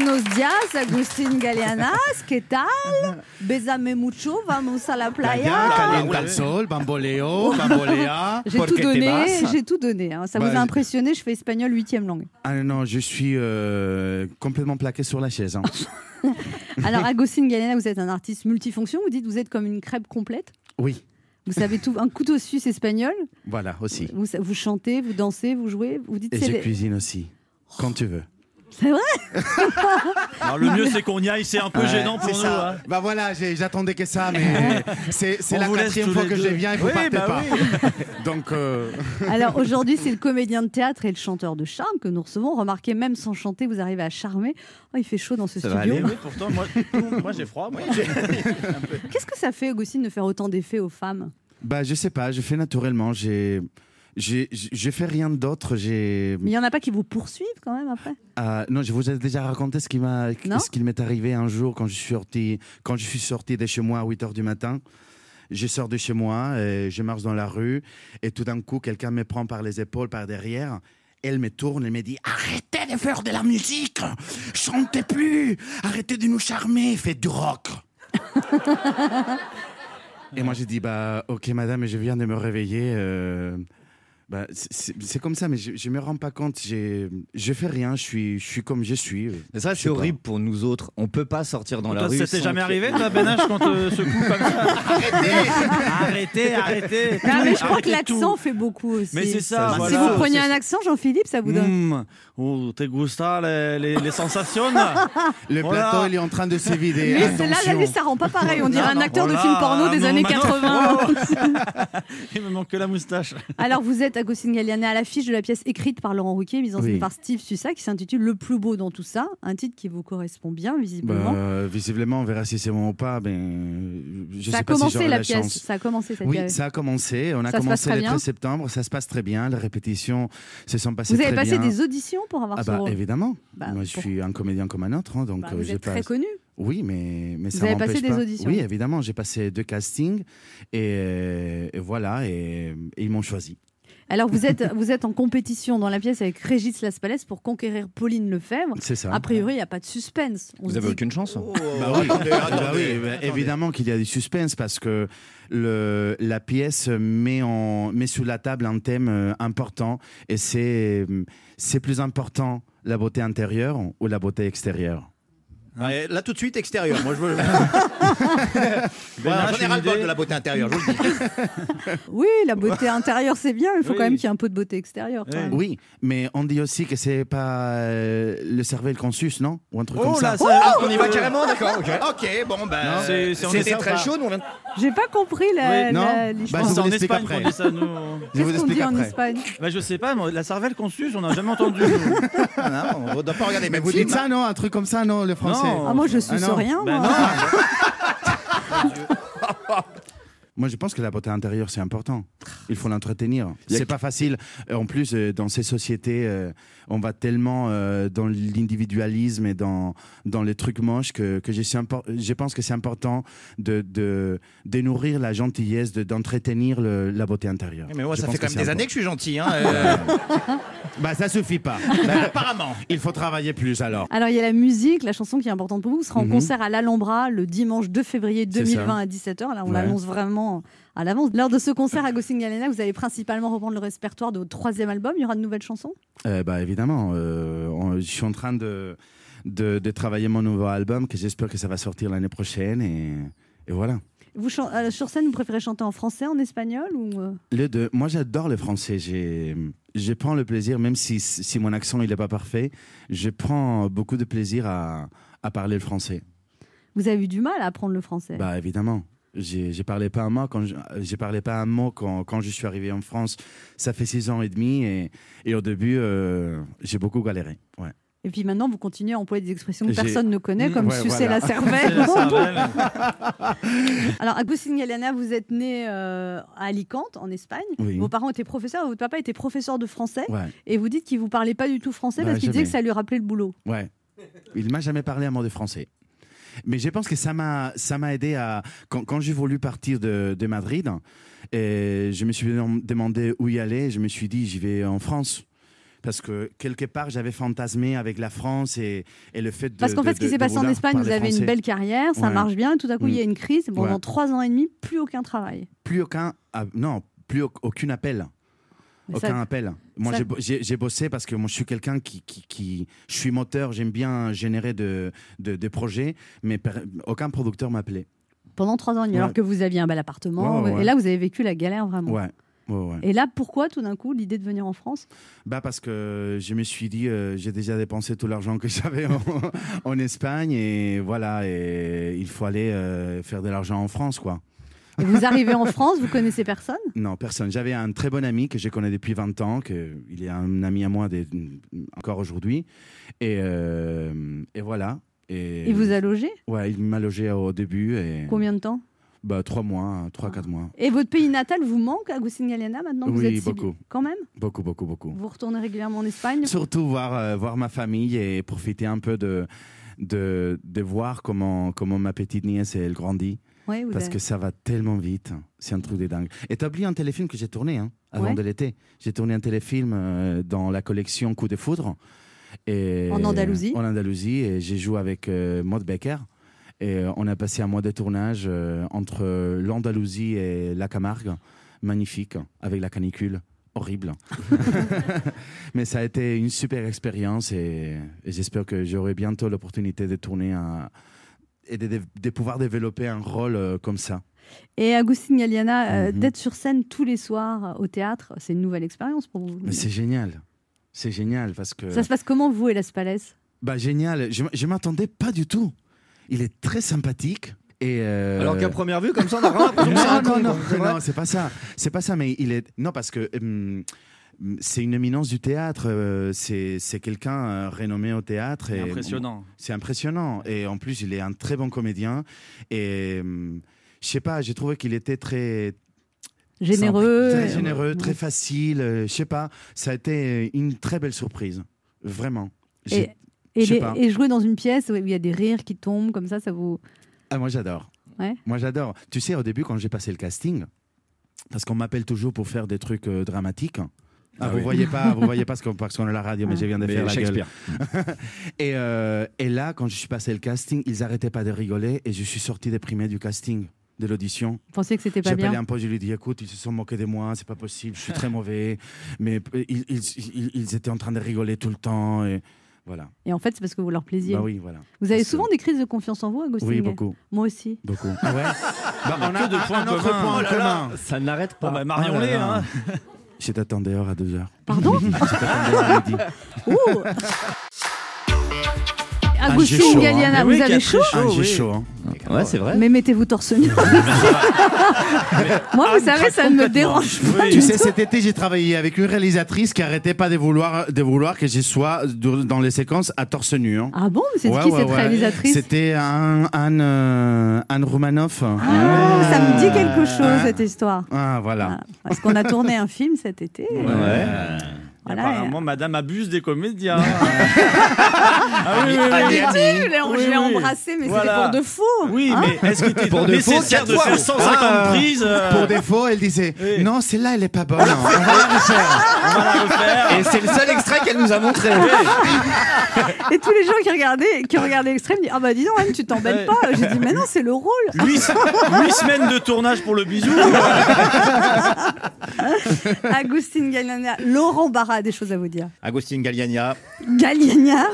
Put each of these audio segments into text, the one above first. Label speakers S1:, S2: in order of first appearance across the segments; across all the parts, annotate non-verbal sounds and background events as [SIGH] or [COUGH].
S1: Buenos días, Agustín Galeanas, ¿qué tal? Besame mucho, vamos a la playa.
S2: Calienta el sol, bamboleo, bambolea.
S1: J'ai tout donné, j'ai tout donné. hein. Ça
S2: Bah,
S1: vous a impressionné, je fais espagnol huitième langue.
S2: Ah non, je suis euh, complètement plaqué sur la chaise. hein. [LAUGHS]
S1: Alors, Agustín Galeana, vous êtes un artiste multifonction. Vous dites vous êtes comme une crêpe complète.
S2: Oui,
S1: Vous savez tout, un couteau suisse espagnol.
S2: voilà, aussi.
S1: Vous, vous chantez, vous dansez, vous jouez. Vous dites
S2: Et
S1: c'est
S2: je
S1: les-
S2: cuisine aussi, quand tu veux.
S1: C'est vrai [LAUGHS]
S3: Alors, le mieux, c'est qu'on y aille. C'est un peu
S2: Ouais,
S3: gênant pour
S2: c'est
S3: nous.
S2: ça.
S3: hein.
S2: Bah voilà, j'ai- j'attendais que ça, mais [LAUGHS] c'est c'est
S3: On
S2: la
S3: vous laisse
S2: quatrième
S3: tous
S2: fois
S3: les
S2: que je viens et vous
S3: Oui,
S2: partez
S3: bah
S2: pas.
S3: oui. [LAUGHS]
S2: Donc, euh,
S1: Alors aujourd'hui, c'est le comédien de théâtre et le chanteur de charme que nous recevons. Remarquez, même sans chanter, vous arrivez à charmer. Oh, il fait chaud dans ce
S3: Ça va
S1: studio.
S3: aller, oui, pourtant, moi, j'ai froid. moi.
S1: Qu'est-ce que ça fait, Augustine, de faire autant d'effets aux femmes?
S2: Bah je sais pas, je fais naturellement. J'ai j'ai fait rien d'autre.
S1: Mais il n'y en a pas qui vous poursuivent quand même après?
S2: Euh, non, je vous ai déjà raconté ce qui m'est arrivé un jour quand je suis sorti, quand je suis sorti de chez moi à 8 heures du matin. Je sors de chez moi, et je marche dans la rue, et tout d'un coup, quelqu'un me prend par les épaules, par derrière. Elle me tourne et me dit Arrêtez de faire de la musique Chantez plus Arrêtez de nous charmer Faites du rock [LAUGHS] Et moi, j'ai dit Bah, ok, madame, je viens de me réveiller. euh, bah, c'est- comme ça, mais je, je me rends pas compte. j'ai- Je fais rien, je suis, je suis comme je suis.
S4: Mais ça,
S2: Je sais
S4: c'est
S2: pas.
S4: horrible pour nous autres. On peut pas sortir dans la rue.
S3: Ça t'est jamais arrivé, toi, Ben H, quand te secoue comme ça [LAUGHS] Arrêtez Arrêtez
S1: Non, mais je crois que
S3: Arrêtez
S1: l'accent fait beaucoup aussi.
S3: Mais c'est ça,
S1: Si
S3: voilà.
S1: vous preniez un accent, Jean-Philippe, ça vous donne.
S3: Mm. Oh, te gusta les, les, les sensations [LAUGHS]
S2: Le
S3: Voilà.
S2: plateau, il est en train de se vider.
S1: Lui, c'est- là, là,
S2: Attention.
S1: ça rend pas pareil. On dirait
S3: Non,
S1: un
S3: non,
S1: acteur de film porno des
S3: non,
S1: années
S3: maintenant-
S1: 80. [LAUGHS]
S3: Il me manque que la moustache.
S1: Alors, vous êtes Agustin Galliana à l'affiche de la pièce écrite par Laurent Ruquier, mise en scène
S2: Oui.
S1: par Steve Sussa, qui s'intitule Le plus beau dans tout ça. Un titre qui vous correspond bien, visiblement.
S2: Bah, visiblement, on verra si c'est bon ou pas. Ben, je
S1: ça
S2: sais
S1: a
S2: pas si
S1: commencé
S2: j'aurai
S1: la,
S2: la
S1: pièce.
S2: chance.
S1: Ça a commencé cette
S2: Oui,
S1: pièce.
S2: ça a commencé. On a
S1: Ça se passe
S2: commencé
S1: très
S2: le
S1: bien
S2: 13 septembre. Ça se passe très bien. Les répétitions se sont passées
S1: Vous avez
S2: très
S1: passé
S2: bien.
S1: des auditions pour avoir
S2: Ah
S1: ce
S2: bah
S1: rôle
S2: évidemment.
S1: Bah,
S2: Moi, je
S1: pour-
S2: suis un comédien comme un autre, hein, donc
S1: Bah,
S2: euh,
S1: Vous êtes
S2: pas-
S1: très connu.
S2: Oui, mais mais
S1: Vous
S2: ça
S1: avez passé des auditions
S2: Oui, évidemment, j'ai passé deux castings et, et voilà et, et ils m'ont choisi.
S1: Alors, vous êtes, vous êtes en compétition dans la pièce avec Régis Laspalès pour conquérir Pauline Lefebvre.
S2: C'est ça.
S1: A priori, il n'y a pas de suspense. On
S4: Vous
S1: se
S4: avez
S1: dit-
S4: aucune chance.
S3: Oh,
S2: Bah oui, bah oui, bah évidemment qu'il y a du suspense parce que le, la pièce met, en, met sous la table un thème euh, important et c'est c'est plus important la beauté intérieure ou la beauté extérieure.
S5: Ouais, Là tout de suite extérieur. Moi je veux. [LAUGHS] [LAUGHS] Voilà, J'en ai
S3: une
S5: ras le bol
S3: idée
S5: de la beauté intérieure. Je vous le dis. [LAUGHS]
S1: Oui, la beauté intérieure, c'est bien. Il faut
S3: Oui.
S1: quand même qu'il y ait un peu de beauté extérieure. quand
S3: Oui.
S1: même.
S2: Oui, mais on dit aussi que c'est pas euh, le cerveau consus, non Ou un truc comme
S3: Oh
S2: ça.
S3: là, ça,
S5: On y va carrément, d'accord. Ok. Ok, bon ben.
S3: C'est- c'est en
S5: C'était très
S3: pas.
S5: chaud. nous, on vient de-
S1: J'ai pas compris la,
S3: Oui,
S2: non.
S1: la-
S2: Bah,
S1: l'histoire.
S2: je
S3: c'est
S2: vous
S3: en
S2: l'explique
S3: Espagne
S2: après.
S3: qu'on dit ça, nous.
S2: Je vous
S1: Qu'est-ce qu'on
S2: explique
S1: dit en
S2: après.
S1: Espagne?
S3: Bah, je sais pas, moi, la cervelle conçue, on n'a jamais entendu. nous.
S5: Ah non, on ne doit pas regarder les
S2: Mais
S5: mêmes
S2: vous dites ça, non Un truc comme ça, non Le français.
S1: Ah, moi, je suis
S2: Ah,
S1: rien.
S3: Ben
S1: moi.
S3: non. [LAUGHS] [LAUGHS]
S2: Moi, je pense que la beauté intérieure, c'est important. Il faut l'entretenir. C'est pas facile. Euh, En plus, euh, dans ces sociétés, euh, on va tellement dans l'individualisme et dans, dans les trucs moches que, que je, suis je pense que c'est important de, de, de nourrir la gentillesse, de- d'entretenir la beauté intérieure.
S5: Mais moi,
S2: Je
S5: ça fait quand même des années que je suis gentil. Hein, [LAUGHS] euh,
S2: important. Bah, ça suffit pas. [LAUGHS]
S5: bah, apparemment.
S2: Il faut travailler plus alors.
S1: Alors, il y a la musique, la chanson qui est importante pour vous. Vous serez en
S2: Mhm.
S1: concert à l'Alhambra le dimanche 2 février
S2: C'est
S1: 2020
S2: ça.
S1: à 17h. Là, on
S2: Ouais.
S1: l'annonce vraiment à l'avance. Lors de ce concert, Agustin Galena, vous allez principalement reprendre le répertoire de votre troisième album. Il y aura de nouvelles chansons?
S2: Euh, bah, évidemment. euh, on- je suis en train de, de, de travailler mon nouveau album que j'espère que ça va sortir l'année prochaine. Et, et voilà.
S1: vous euh, Sur scène, vous préférez chanter en français, en espagnol ou euh?
S2: Les deux. Moi, j'adore le français. Je prends le plaisir, même si, si mon accent il est pas parfait, je prends beaucoup de plaisir à, à parler le français.
S1: Vous avez eu du mal à apprendre le français?
S2: Bah évidemment. J'ai, parlé pas un mot quand je, j'ai parlé pas un mot quand, quand je suis arrivé en France. Ça fait six ans et demi et, et au début euh, j'ai beaucoup galéré. Ouais.
S1: Et puis maintenant, vous continuez à employer des expressions que personne ne connaît,
S3: Mmh,
S1: comme
S2: ouais,
S1: sucer
S2: voilà.
S1: la [LAUGHS] cervelle.
S3: C'est la cervelle. [LAUGHS]
S1: Alors, Agustin Galena, vous êtes né euh, à Alicante, en Espagne.
S2: Oui.
S1: Vos parents étaient professeurs, votre papa était professeur de français.
S2: Ouais.
S1: Et vous dites qu'il vous parlait pas du tout français
S2: Bah,
S1: parce qu'il disait que ça lui rappelait le boulot.
S2: Ouais. Il m'a jamais parlé un mot de français. Mais je pense que ça m'a ça m'a aidé à quand, quand j'ai voulu partir de, de Madrid et je me suis demandé où y aller je me suis dit j'y vais en France parce que quelque part j'avais fantasmé avec la France et, et le fait de.
S1: Parce qu'en fait,
S2: de-
S1: ce qui s'est passé en Espagne, vous avez une belle carrière, ça
S2: Ouais.
S1: marche bien, et tout à coup, il y a
S2: Mm.
S1: une crise. Pendant
S2: Ouais.
S1: trois ans et demi, plus aucun travail.
S2: Plus aucun. ah, non, plus au- aucun appel.
S1: Ça-
S2: Aucun appel. Moi, j'ai bo- j'ai j'ai bossé parce que moi, je suis quelqu'un qui, qui, qui- Je suis moteur, j'aime bien générer de, de, de projets, mais per- aucun producteur m'appelait.
S1: Pendant trois ans
S2: Ouais.
S1: alors que vous aviez un bel appartement.
S2: Ouais, ouais,
S1: Et là, vous avez vécu la galère vraiment.
S2: Ouais. Ouais, ouais.
S1: Et là, pourquoi tout d'un coup l'idée de venir en France?
S2: Bah parce que je me suis dit, euh, j'ai déjà dépensé tout l'argent que [LAUGHS] j'avais en, en Espagne et voilà, et il faut aller euh, faire de l'argent en France, quoi.
S1: Vous arrivez en France, vous connaissez personne?
S2: Non, personne. J'avais un très bon ami que je connais depuis 20 ans, que il est un ami à moi des- encore aujourd'hui. Et, euh, et voilà. Et,
S1: Il vous a logé?
S2: Ouais, il m'a logé au début. Et,
S1: Combien de temps?
S2: Bah, Trois mois, trois, quatre mois.
S1: Et votre pays natal vous manque, Agustin Galliana, maintenant que vous
S2: Oui,
S1: êtes
S2: beaucoup.
S1: Quand même?
S2: Beaucoup, beaucoup, beaucoup.
S1: Vous retournez régulièrement en Espagne?
S2: Surtout voir, euh, voir ma famille et profiter un peu de, de, de voir comment, comment ma petite nièce elle grandit. Parce
S1: avez-
S2: que ça va tellement vite. C'est un truc de dingue. Et t'as oublié un téléfilm que j'ai tourné hein, avant
S1: Ouais.
S2: de l'été. J'ai tourné un téléfilm euh, dans la collection Coup de foudre. Et
S1: En Andalousie.
S2: En Andalousie. Et j'ai joué avec euh, Maud Becker. Et euh, on a passé un mois de tournage euh, entre l'Andalousie et la Camargue. Magnifique, avec la canicule. Horrible. [LAUGHS] Mais ça a été une super expérience et, et j'espère que j'aurai bientôt l'opportunité de tourner un- et de, de- de pouvoir développer un rôle euh, comme ça.
S1: Et Agustin Galliana, euh,
S2: Mhm.
S1: d'être sur scène tous les soirs euh, au théâtre, c'est une nouvelle expérience pour vous.
S2: Mais c'est génial. C'est génial parce que.
S1: Ça se passe comment, vous et Las Palais?
S2: Bah, génial. Je, je m'attendais pas du tout. Il est très sympathique. Et euh,
S4: Alors qu'à première vue, comme ça, on a vraiment [LAUGHS] l'impression que c'est un
S2: non, non, non, non, c'est pas ça. C'est pas ça, mais il est. Non, parce que hum, c'est une éminence du théâtre. euh, c'est c'est quelqu'un euh, renommé au théâtre. Et
S3: Impressionnant.
S2: C'est impressionnant. Et en plus, il est un très bon comédien. Et hum, je sais pas, j'ai trouvé qu'il était très.
S1: Généreux
S2: Très
S1: euh,
S2: généreux, très facile. euh, je sais pas, ça a été une très belle surprise. Vraiment.
S1: Et, et,
S2: je sais
S1: les-
S2: pas.
S1: et jouer dans une pièce où il y a des rires qui tombent comme ça, ça vous.
S2: Ah, moi, j'adore.
S1: Ouais.
S2: Moi, j'adore. Tu sais, au début, quand j'ai passé le casting, parce qu'on m'appelle toujours pour faire des trucs euh, dramatiques. Ah,
S4: Ah
S2: vous
S4: oui.
S2: voyez pas, vous voyez pas ce qu'on parce qu'on est à la radio, mais
S1: Ah.
S2: je viens de
S4: Mais
S2: faire la gueule.
S4: Shakespeare. [LAUGHS]
S2: Et, euh, et là, quand je suis passé le casting, ils arrêtaient pas de rigoler et je suis sorti déprimé du casting, de l'audition.
S1: Vous pensiez que c'était
S2: J'ai
S1: pas
S2: appelé
S1: bien
S2: un pote, je lui ai dit écoute, ils se sont moqués de moi, c'est pas possible, je suis très [LAUGHS] mauvais. Mais euh, ils, ils, ils- ils étaient en train de rigoler tout le temps. Et voilà.
S1: Et en fait, c'est parce que vous leur plaisiez.
S2: Bah oui, voilà.
S1: Vous avez
S2: Parce que-
S1: souvent des crises de confiance en vous, Agustin
S2: Oui, beaucoup.
S1: Moi aussi.
S2: Beaucoup. Ah ouais Bah, On a
S3: Que de
S2: un-
S3: points
S2: en commun.
S4: Ça n'arrête pas.
S3: Bah, Marion
S2: Ah
S3: hein. [LAUGHS]
S2: Je t'attends dehors à 2 heures.
S1: Pardon [LAUGHS]
S2: Je t'attends dehors à midi.
S1: Ouh Agustin
S2: hein.
S1: Galliana,
S3: Mais
S1: vous
S3: oui,
S1: avez chaud
S2: Ah, j'ai
S3: oui.
S2: chaud. hein.
S4: Ouais, c'est vrai.
S1: Mais mettez-vous torse nu. [LAUGHS] Moi, vous savez, ça ne me dérange pas.
S3: Oui.
S2: Tu sais, cet été, j'ai travaillé avec une réalisatrice qui arrêtait pas de vouloir, de vouloir que je sois dans les séquences à torse nu. hein.
S1: Ah bon C'est
S2: Ouais,
S1: qui
S2: ouais,
S1: cette
S2: ouais.
S1: réalisatrice?
S2: C'était Anne, Anne, euh, Anne Roumanoff.
S1: Ah, Ça me dit quelque chose,
S2: Ah.
S1: cette histoire.
S2: Ah, voilà.
S1: Ah, parce qu'on a tourné un film cet été.
S4: Ouais.
S1: Voilà.
S3: Apparemment, madame abuse des comédiens. [LAUGHS] ah oui, oui, oui.
S1: L'ai
S3: Oui,
S1: je l'ai
S3: oui.
S1: embrassé, mais
S3: Voilà.
S1: c'était pour de faux.
S3: Oui,
S1: Hein
S3: mais est-ce qu'il était
S4: Pour de faux,
S3: de
S4: quatre
S3: faire
S4: fois.
S3: 150
S2: Ah.
S3: prises euh,
S2: Pour défaut, elle disait
S3: Oui.
S2: Non, celle-là, elle est pas bonne. On va la refaire.
S3: On va la refaire.
S4: Et c'est le seul extrait qu'elle nous a montré.
S1: Et tous les gens qui regardaient, qui regardaient l'extrême disent Ah bah dis donc, Anne, tu t'embêtes pas. J'ai dit Mais non, c'est le rôle.
S3: Huit, huit semaines de tournage pour le bisou. [LAUGHS]
S1: Agustin Galliana, Laurent Barra a des choses à vous dire.
S5: Agustin Galliania,
S1: Galliana,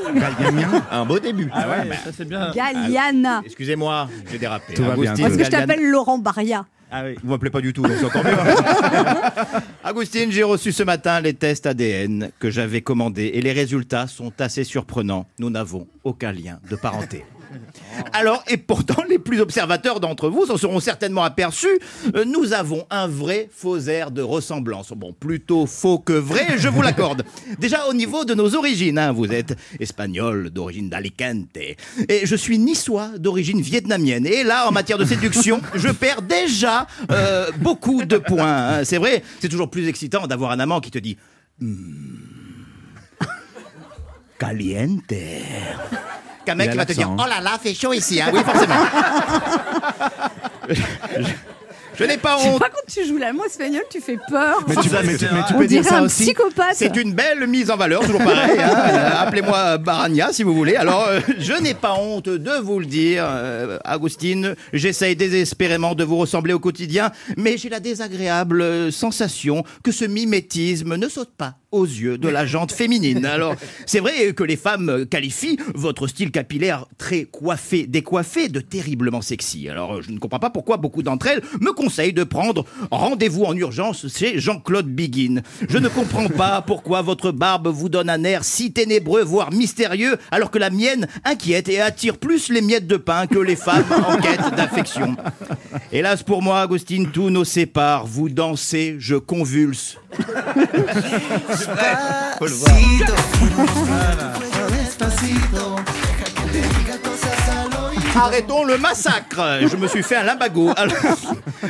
S5: un beau début.
S3: Ah ouais, ça c'est bien.
S1: Galliana.
S5: Excusez-moi, j'ai dérapé.
S2: Tout va bien,
S1: que je
S5: Galliana-
S1: t'appelle Laurent Baria.
S3: Ah oui.
S5: Vous m'appelez pas du tout, donc c'est encore mieux. [LAUGHS] Agustine, j'ai reçu ce matin les tests ADN que j'avais commandés et les résultats sont assez surprenants. Nous n'avons aucun lien de parenté. [LAUGHS] Alors, et pourtant, les plus observateurs d'entre vous s'en seront certainement aperçus, euh, nous avons un vrai faux air de ressemblance. Bon, plutôt faux que vrai, je vous l'accorde. [LAUGHS] Déjà au niveau de nos origines, hein, vous êtes espagnol d'origine d'Alicante, et je suis niçois d'origine vietnamienne. Et là, en matière de séduction, [LAUGHS] je perds déjà euh, beaucoup de points. hein. C'est vrai, c'est toujours plus excitant d'avoir un amant qui te dit Hmm, caliente. Qu'un mec qui va te dire
S2: l'accent,
S5: Oh là là, fait chaud ici. hein. Oui, forcément. Je n'ai pas
S1: Je sais
S5: honte.
S1: pas quand tu joues l'allemand espagnol, tu fais peur.
S2: Mais tu, mais tu- mais tu
S1: On
S2: peux dire ça
S1: un
S2: aussi.
S1: psychopathe.
S5: C'est une belle mise en valeur, toujours pareil. hein. Euh, Appelez-moi Barania si vous voulez. Alors, euh, je n'ai pas honte de vous le dire, euh, Agustine. J'essaye désespérément de vous ressembler au quotidien, mais j'ai la désagréable euh, sensation que ce mimétisme ne saute pas aux yeux de la jante féminine. Alors, c'est vrai que les femmes qualifient votre style capillaire très coiffé, décoiffé, de terriblement sexy. Alors, je ne comprends pas pourquoi beaucoup d'entre elles me conseillent de prendre rendez-vous en urgence chez Jean-Claude Biguin. Je ne comprends pas pourquoi votre barbe vous donne un air si ténébreux, voire mystérieux, alors que la mienne inquiète et attire plus les miettes de pain que les femmes en quête d'affection. Hélas pour moi, Agustine, tout nos sépare. Vous dansez, je convulse. [LAUGHS] Faut le voir. Arrêtons le massacre. Je me suis fait un limbago.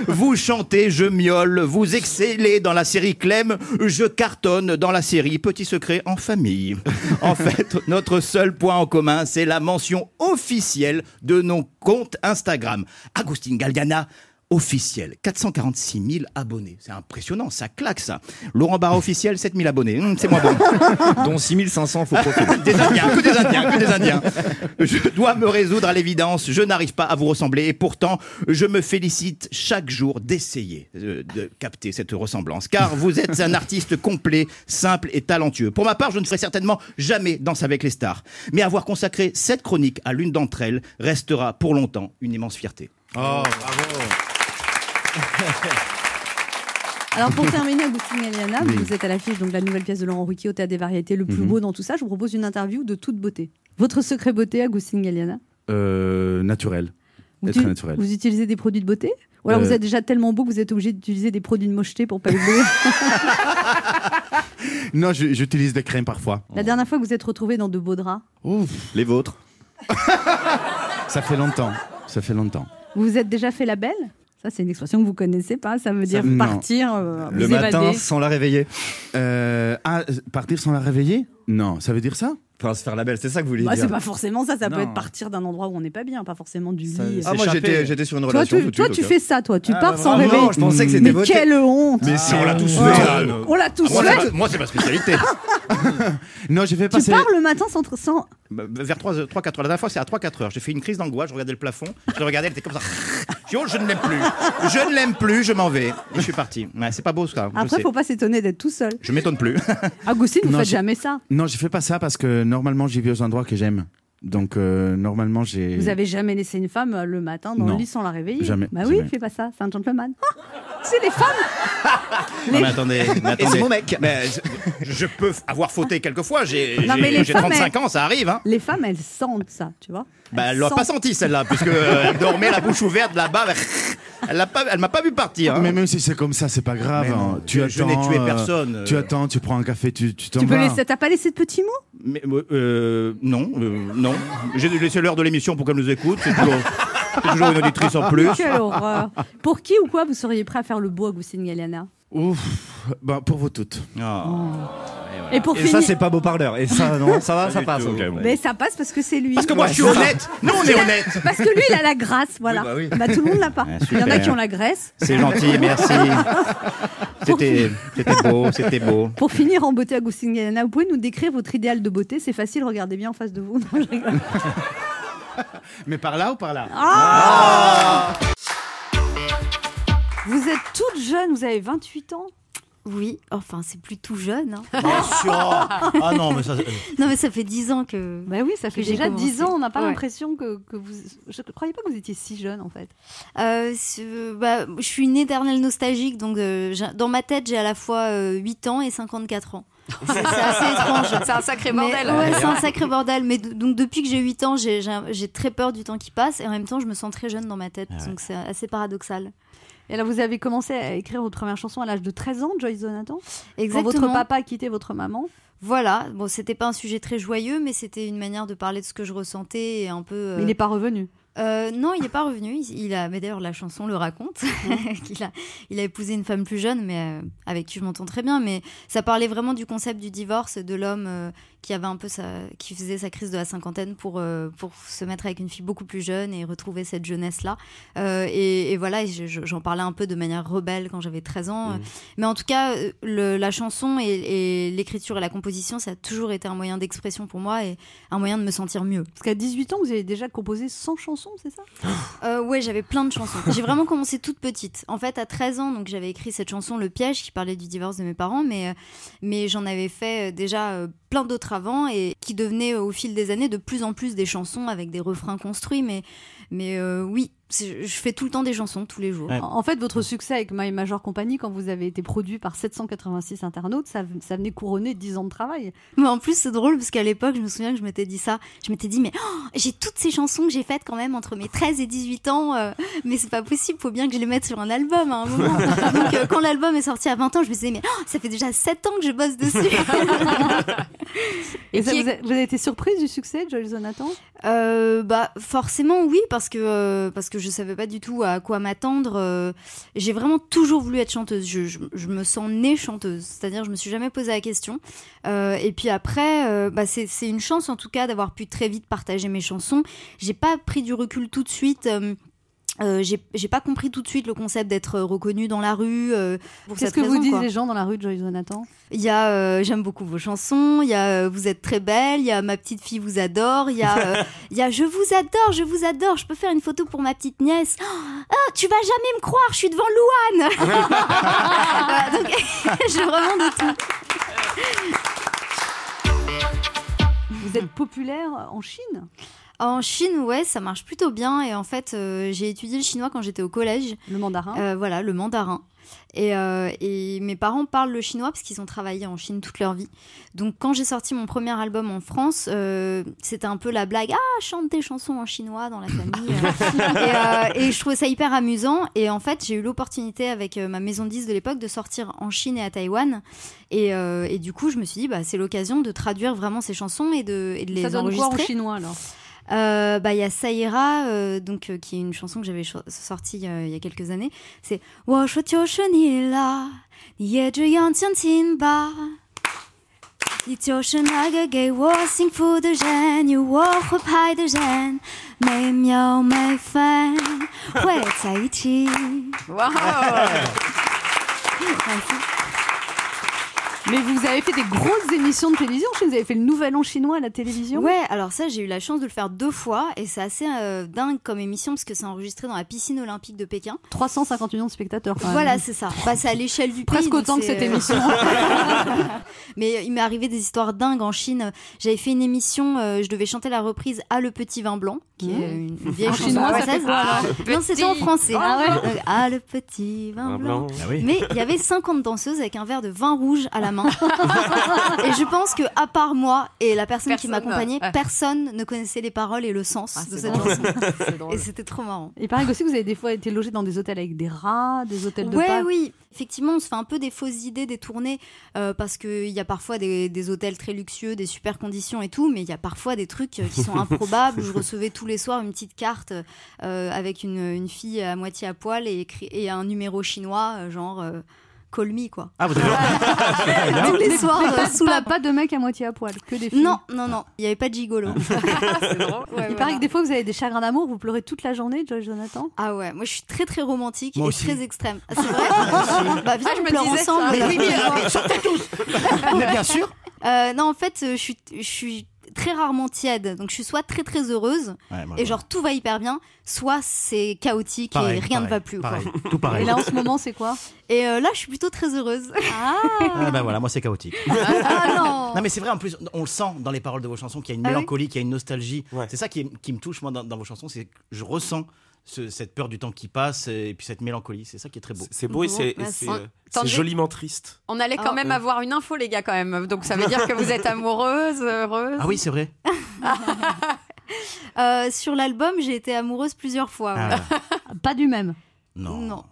S5: Vous chantez, je miaule. Vous excellez dans la série Clem. Je cartonne dans la série Petit secret en famille. En fait, notre seul point en commun, c'est la mention officielle de nos comptes Instagram. Agustin Galgana. Officiel, 446 000 abonnés. C'est impressionnant, ça claque ça. Laurent Barra officiel, 7 000 abonnés. Hum, c'est moins bon. [LAUGHS]
S4: Dont 6500 faux profils.
S5: Des Indiens, que des Indiens, que des Indiens. Je dois me résoudre à l'évidence, je n'arrive pas à vous ressembler et pourtant je me félicite chaque jour d'essayer euh, de capter cette ressemblance car vous êtes un artiste complet, simple et talentueux. Pour ma part, je ne ferai certainement jamais Danse avec les stars, mais avoir consacré cette chronique à l'une d'entre elles restera pour longtemps une immense fierté. [LAUGHS]
S1: Alors pour terminer, Agustin Galiana,
S2: Oui.
S1: vous êtes à l'affiche donc de la nouvelle pièce de Laurent Ruquier au Théâtre des Variétés, le plus
S2: Mhm.
S1: beau dans tout ça. Je vous propose une interview de toute beauté. Votre secret beauté, Agustin Galiana
S2: Euh, naturel.
S1: vous,
S2: Être naturel.
S1: vous utilisez des produits de beauté Ou alors
S2: Euh.
S1: vous êtes déjà tellement beau que vous êtes obligé d'utiliser des produits de mocheté pour pas oublier [LAUGHS] [LAUGHS]
S2: Non, je- j'utilise des crèmes parfois.
S1: La dernière fois que vous êtes retrouvé dans de beaux draps,
S2: Ouf,
S4: Les vôtres.
S2: ça fait longtemps. Ça fait longtemps.
S1: vous vous êtes déjà fait la belle Ça, c'est une expression que vous connaissez pas. Ça veut dire partir, euh,
S4: Le matin
S1: évader.
S4: sans la réveiller.
S2: Euh, ah, partir sans la réveiller? Non, ça veut dire ça?
S4: Enfin, se faire la belle, c'est ça que vous voulez
S1: Bah,
S4: dire.
S1: c'est pas forcément ça. Ça peut être partir d'un endroit où on n'est pas bien, pas forcément du
S3: Ça-
S1: lit.
S4: Ah, moi j'étais, j'étais sur une
S1: Toi,
S4: relation.
S1: tu,
S4: tout de
S1: toi, tu fais ça, toi. Tu
S3: Ah,
S1: pars
S3: bah,
S1: sans
S3: bravo.
S1: réveiller.
S4: Non, je pensais que c'était
S1: Mais quelle honte
S4: Mais
S5: Ah, on l'a tous
S1: Ah.
S5: fait. hein.
S1: On l'a tous fait.
S5: c'est- Moi, c'est ma spécialité. [LAUGHS] [LAUGHS]
S2: Non, j'ai fait
S1: Tu
S2: passer.
S1: pars le matin sans, sans...
S5: Bah, Vers 3-4 heures. La dernière fois, c'est à 3-4 heures. J'ai fait une crise d'angoisse, je regardais le plafond, je le regardais, elle était comme ça. Je dis, oh, je ne l'aime plus. Je ne l'aime plus, je m'en vais. Et je suis parti. Ouais, c'est pas beau ça.
S1: Après,
S5: sais.
S1: faut pas s'étonner d'être tout seul.
S5: Je m'étonne plus.
S1: Agustine, vous
S2: Non,
S1: faites jamais ça.
S2: Non, je fais pas ça parce que normalement, j'y vais aux endroits que j'aime. Donc, euh, normalement, j'ai.
S1: Vous avez jamais laissé une femme euh, le matin dans
S2: Non.
S1: le lit sans la réveiller
S2: Jamais,
S1: Bah oui,
S2: jamais.
S1: fais pas ça. C'est un gentleman. Ah, c'est les femmes. [LAUGHS]
S5: Non, mais attendez, mais attendez.
S4: mon mec.
S5: Mais je, je peux avoir fauté quelquefois. J'ai
S1: Non,
S5: j'ai-
S1: mais les
S5: j'ai
S1: femmes,
S5: 35 ans, ça arrive. Hein.
S1: Les femmes, elles sentent ça, tu vois.
S5: Bah, elle
S1: Elles
S5: l'a pas senti celle-là, puisque euh, elle dormait la bouche ouverte là-bas. Elle l'a pas, elle m'a pas vu partir. hein.
S2: Mais même si c'est comme ça, c'est pas grave. Hein. Tu
S5: je-
S2: attends.
S5: je n'ai tué
S2: euh,
S5: personne,
S2: Tu
S5: euh.
S2: attends, tu prends un café, tu tu t'en
S1: Tu peux
S2: vas.
S1: laisser. T'as pas laissé de petits mots?
S5: Mais, euh, non, euh, non. J'ai laissé l'heure de l'émission pour qu'elle nous écoute. C'est toujours, toujours une auditrice en plus.
S1: Quelle horreur. Pour qui ou quoi vous seriez prêt à faire le beau, Agustine Galiana
S2: Ouf. Bah, pour vous toutes.
S5: Ah.
S1: Et pour
S4: Et
S1: finir.
S4: ça, c'est pas beau parleur. Et ça, non, ça va, ça passe.
S5: tout.
S4: ok, bon.
S1: Mais ça passe parce que c'est lui.
S5: Parce que moi, je suis honnête. Nous, on est honnête.
S1: Parce que lui, il a la grâce, voilà.
S4: Oui, bah oui.
S1: Bah, tout le monde l'a pas.
S5: Ah,
S1: il y en a qui ont la graisse.
S5: C'est gentil, [LAUGHS] merci. C'était, beau, c'était beau.
S1: Pour finir en beauté, Agustin Galiana, vous pouvez nous décrire votre idéal de beauté? C'est facile, regardez bien en face de vous. Non, je rigole. [LAUGHS]
S2: Mais par là ou par là?
S1: Vous êtes toute jeune, vous avez 28 ans?
S6: Oui, enfin, c'est plus tout jeune. hein.
S5: Bien sûr. Ah non, mais ça.
S6: Non, mais ça fait 10 ans que.
S1: Bah oui, ça fait déjà
S6: commencé.
S1: 10 ans, on n'a pas
S6: Ouais.
S1: l'impression que, que vous... Je ne croyais pas que vous étiez si jeune en fait.
S6: Euh, bah, je suis une éternelle nostalgique, donc euh, dans ma tête, j'ai à la fois euh, 8 ans et 54 ans. C'est assez étrange.
S7: C'est un sacré
S6: Mais-
S7: bordel.
S6: ouais, c'est un sacré bordel. Mais donc depuis que j'ai 8 ans, j'ai- très peur du temps qui passe et en même temps, je me sens très jeune dans ma tête. Donc c'est assez paradoxal.
S1: Et là, vous avez commencé à écrire votre première chanson à l'âge de 13 ans, Joyce Jonathan Quand
S6: Exactement.
S1: votre papa a quitté votre maman?
S6: Voilà. Bon, c'était pas un sujet très joyeux, mais c'était une manière de parler de ce que je ressentais et un peu. euh,
S1: Mais Il n'est pas revenu.
S6: Euh, non, il n'est pas revenu. Il, il a, mais d'ailleurs, la chanson le raconte. [LAUGHS] qu'il a, il a épousé une femme plus jeune, mais euh, avec qui je m'entends très bien. Mais ça parlait vraiment du concept du divorce, de l'homme euh, qui avait un peu sa, qui faisait sa crise de la cinquantaine pour euh, pour se mettre avec une fille beaucoup plus jeune et retrouver cette jeunesse là. et, et voilà, je- j'en parlais un peu de manière rebelle quand j'avais 13 ans.
S7: Mhm.
S6: Mais en tout cas, euh, le- la chanson et, et l'écriture et la composition, ça a toujours été un moyen d'expression pour moi et un moyen de me sentir mieux.
S1: Parce qu'à 18 ans, vous avez déjà composé 100 chansons, c'est ça? [GASPS]
S6: Euh, ouais, j'avais plein de chansons. J'ai vraiment commencé toute petite. En fait, à 13 ans, donc j'avais écrit cette chanson Le piège qui parlait du divorce de mes parents, mais euh, mais j'en avais fait euh, déjà euh, plein d'autres et qui devenaient euh, au fil des années de plus en plus des chansons avec des refrains construits. Mais mais euh, oui, je fais tout le temps des chansons tous les jours.
S5: Ouais.
S1: En fait, votre succès avec My Major Company, quand vous avez été produit par 786 internautes, ça, ça venait couronner 10 ans de travail.
S6: Mais en plus, c'est drôle parce qu'à l'époque, je me souviens que je m'étais dit ça. Je m'étais dit, mais oh, j'ai toutes ces chansons que j'ai faites quand même entre mes 13 et 18 ans, euh, mais c'est pas possible, faut bien que je les mette sur un album à un moment. [LAUGHS] Donc, euh, quand l'album est sorti à 20 ans, je me disais, mais oh, ça fait déjà 7 ans que je bosse dessus. [LAUGHS]
S1: Et, ça, vous, avez, vous avez été surprise du succès de Joyce Jonathan
S6: Euh, bah forcément oui parce que euh, parce que je savais pas du tout à quoi m'attendre. euh, j'ai vraiment toujours voulu être chanteuse. Je, je, me sens née chanteuse. C'est-à-dire je me suis jamais posé la question. Euh, et puis après euh, bah, c'est c'est une chance en tout cas d'avoir pu très vite partager mes chansons. J'ai pas pris du recul tout de suite. Euh, euh, j'ai j'ai pas compris tout de suite le concept d'être reconnue dans la rue. euh, pour
S1: Qu'est-ce
S6: cette
S1: que vous disent
S6: quoi.
S1: les gens dans la rue de Joyce Jonathan?
S6: Il y a euh, j'aime beaucoup vos chansons, il y a euh, vous êtes très belle, il y a ma petite fille vous adore, il y a euh, [LAUGHS] il y a je vous adore, je vous adore, je peux faire une photo pour ma petite nièce. Oh, tu vas jamais me croire, je suis devant Louane. [LAUGHS] Voilà, donc [LAUGHS] j'ai vraiment de tout.
S1: Vous êtes populaire en Chine?
S6: En Chine, ouais, ça marche plutôt bien et en fait, euh, j'ai étudié le chinois quand j'étais au collège.
S1: Le mandarin
S6: Euh, voilà, le mandarin. Et, euh, et mes parents parlent le chinois parce qu'ils ont travaillé en Chine toute leur vie. Donc quand j'ai sorti mon premier album en France, euh, c'était un peu la blague ah chante tes chansons en chinois dans la famille. [LAUGHS] et, euh, et je trouvais ça hyper amusant. Et en fait j'ai eu l'opportunité avec ma maison de disques de l'époque de sortir en Chine et à Taïwan. Et, et du coup je me suis dit bah c'est l'occasion de traduire vraiment ces chansons et de, et de les
S1: Ça donne quoi en
S6: enregistrer.
S1: chinois alors?
S6: Euh, bah il y a Saïra euh, donc euh, qui est une chanson que j'avais cho- sortie euh, il y a quelques années c'est 我说就是你啦你也这样将近吧你就是那个给我幸福的人有我会拍的人每秒每分会在一起
S7: Waouh [LAUGHS]
S1: Mais vous avez fait des grosses émissions de télévision. Vous avez fait le Nouvel An chinois à la télévision.
S6: Ouais, alors ça, j'ai eu la chance de le faire deux fois et c'est assez euh, dingue comme émission parce que c'est enregistré dans la piscine olympique de Pékin.
S1: 350 millions de spectateurs. quand même.
S6: Voilà, c'est ça. Bah, c'est à l'échelle du pays.
S1: Presque autant que cette
S6: euh,
S1: émission. [LAUGHS]
S6: Mais il m'est arrivé des histoires dingues en Chine. J'avais fait une émission, euh, je devais chanter la reprise à Le Petit Vin Blanc, qui est une, une vieille
S1: En
S6: chanson
S1: chinois,
S6: française.
S1: alors
S6: non, c'était en français.
S1: Ah ouais
S6: Euh, à Le Petit Vin Blanc.
S7: blanc.
S4: Ah oui.
S6: Mais il y avait 50 danseuses avec un verre de vin rouge à la main. [LAUGHS] et je pense que à part moi et la personne qui m'accompagnait,
S7: ouais.
S6: personne ne connaissait les paroles et le sens
S7: Ah,
S6: de cette
S7: drôle.
S6: chanson. [LAUGHS] Et c'était trop marrant.
S1: Il paraît aussi que vous avez des fois été logé dans des hôtels avec des rats, des hôtels de
S6: Ouais,
S1: Pâques.
S6: oui. Effectivement, on se fait un peu des fausses idées des tournées euh, parce qu'il y a parfois des, des hôtels très luxueux, des super conditions et tout, mais il y a parfois des trucs euh, qui sont [LAUGHS] improbables. Je recevais tous les soirs une petite carte euh, avec une, une fille à moitié à poil et, un numéro chinois, euh, genre euh, Call me, quoi.
S5: Ah, vous avez [LAUGHS]
S6: tous les soirs
S1: Mais
S6: euh,
S1: pas,
S6: sous la.
S1: pas de mecs à moitié à poil, que des filles.
S6: Non, non, non, il n'y avait pas de gigolo. [LAUGHS]
S7: C'est drôle.
S6: Ouais,
S1: Il
S6: voilà.
S1: paraît que des fois vous avez des chagrins d'amour, vous pleurez toute la journée, Joyce Jonathan.
S6: Ah ouais, moi je suis très très romantique
S5: Moi
S6: et
S5: aussi.
S6: très extrême. [LAUGHS] Ah, c'est vrai Bah viens,
S7: Ah, je
S6: on
S7: me
S6: pleure
S7: disais
S6: ensemble.
S7: ça.
S6: mais-
S5: Oui, euh, sortez tous Mais bien sûr
S6: Euh, non, en fait, euh, je suis, je suis très rarement tiède. Donc je suis soit très très heureuse
S5: Ouais, moi,
S6: et genre tout va hyper bien, soit c'est chaotique
S5: pareil,
S6: et rien ne va plus. quoi.
S5: Pareil, tout
S1: Et
S5: pareil.
S1: là en ce moment c'est quoi?
S6: Et euh, là, je suis plutôt très heureuse. [LAUGHS]
S5: Ah, bah voilà, moi c'est chaotique.
S6: ah non
S5: Non mais c'est vrai en plus, on le sent dans les paroles de vos chansons qu'il y a une
S6: Ah oui
S5: mélancolie, qu'il y a une nostalgie.
S7: Ouais.
S5: C'est ça qui, me touche moi dans, dans vos chansons, c'est que je ressens ce- cette peur du temps qui passe et puis cette mélancolie. C'est ça qui est très beau.
S7: C'est beau et c'est c'est- euh, joliment triste. On allait quand
S6: Ah,
S7: même
S6: ouais.
S7: avoir une info, les gars, quand même. Donc ça veut dire que vous êtes amoureuse, heureuse.
S5: Ah oui, c'est vrai. [LAUGHS]
S6: Euh, Sur l'album, j'ai été amoureuse plusieurs fois.
S5: Ah, [LAUGHS]
S1: Pas du même.
S5: non.
S6: Non.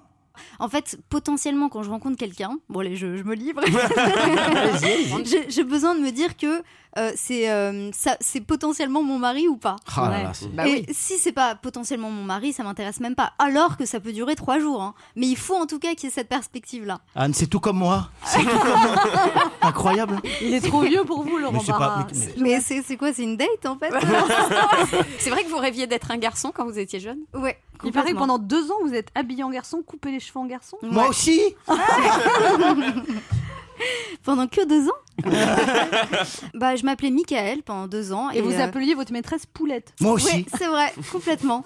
S6: En fait, potentiellement, quand je rencontre quelqu'un, bon, allez, je, je me livre. [LAUGHS] J'ai j'ai besoin de me dire que euh, c'est euh, ça- c'est potentiellement mon mari ou pas?
S2: Ah là
S1: Ouais.
S2: là,
S7: Bah
S6: et
S7: oui.
S6: si c'est pas potentiellement mon mari, ça m'intéresse même pas. Alors que ça peut durer trois jours. hein. Mais il faut en tout cas qu'il y ait cette perspective-là.
S5: Anne, c'est tout comme moi. [LAUGHS] C'est tout comme moi. [LAUGHS] Incroyable.
S1: Il est trop vieux pour vous, Laurent
S5: Mais c'est
S1: Barra.
S5: mais-
S6: quoi? C'est une date en fait? [LAUGHS]
S7: C'est vrai que vous rêviez d'être un garçon quand vous étiez jeune?
S6: Ouais.
S1: Il paraît que pendant deux ans, vous êtes habillé en garçon, coupé les cheveux en garçon.
S5: Moi aussi.
S6: Pendant que deux ans? [LAUGHS] Bah, je m'appelais Michael pendant deux ans.
S1: Et, vous
S6: euh,
S1: appeliez votre maîtresse Poulette.
S5: Moi
S6: Oui,
S5: aussi.
S6: c'est vrai, [LAUGHS] complètement.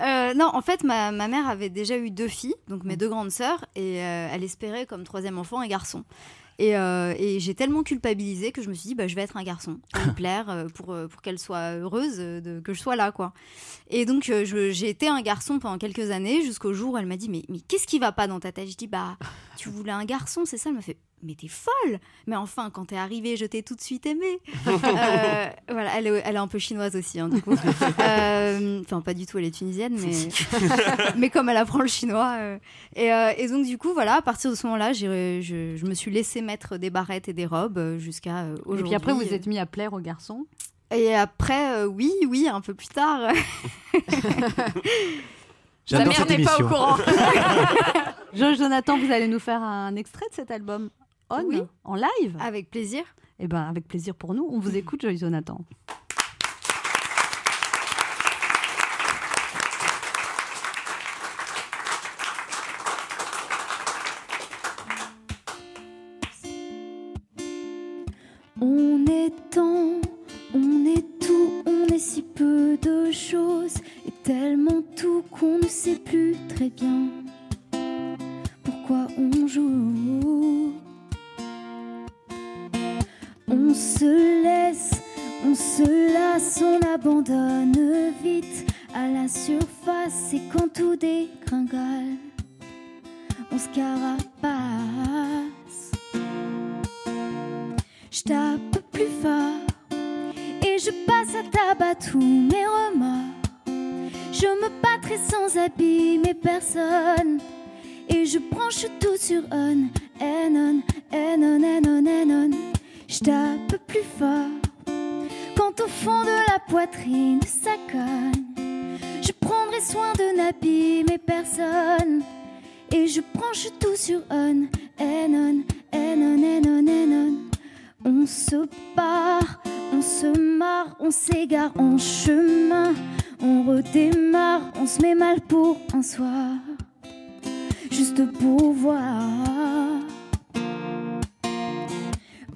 S6: Euh, non, en fait, ma, ma mère avait déjà eu deux filles, donc mes deux grandes sœurs, et euh, elle espérait comme troisième enfant un garçon. Et, euh, et j'ai tellement culpabilisé que je me suis dit, bah, je vais être un garçon [LAUGHS] pour lui plaire, pour, pour qu'elle soit heureuse de, que je sois là, quoi. Et donc, j'ai été un garçon pendant quelques années, jusqu'au jour où elle m'a dit, mais, mais qu'est-ce qui va pas dans ta tête? Je dis, bah, tu voulais un garçon, c'est ça? Elle m'a fait, mais t'es folle Mais enfin, quand t'es arrivée, je t'ai tout de suite aimée. [LAUGHS] Euh, voilà, elle est, elle est un peu chinoise aussi, hein, du coup. [LAUGHS] Euh, Enfin, pas du tout, elle est tunisienne, mais, [LAUGHS] mais comme elle apprend le chinois. euh, et, euh, et donc, du coup, voilà, à partir de ce moment-là, je, je me suis laissée mettre des barrettes et des robes jusqu'à euh,
S1: Et
S6: aujourd'hui.
S1: puis après, vous êtes mis à plaire aux garçons?
S6: Et après, euh, oui, oui, un peu plus tard.
S7: Ta
S5: J'adore
S7: mère n'est pas au courant.
S1: Jonathan, vous allez nous faire un extrait de cet album On
S6: Oui.
S1: en live
S6: Avec plaisir.
S1: Eh ben, avec plaisir pour nous. On vous [LAUGHS] écoute, Joyce Jonathan.
S8: On est tant, on est tout, on est si peu de choses et tellement tout qu'on ne sait plus très bien pourquoi on joue. On se laisse, on se lasse, on abandonne vite à la surface et quand tout dégringole, on se carapace. Je tape plus fort et je passe à tabac tous mes remords. Je me battrai sans abîmer personne et je branche tout sur on, and on, and on, and on, on. Je tape plus fort quand au fond de la poitrine ça cogne. Je prendrai soin de n'abîmer personne et je branche tout sur on, and on, and on, and on, and on. On se part, on se marre, on s'égare en chemin, on redémarre, on se met mal pour un soir, juste pour voir.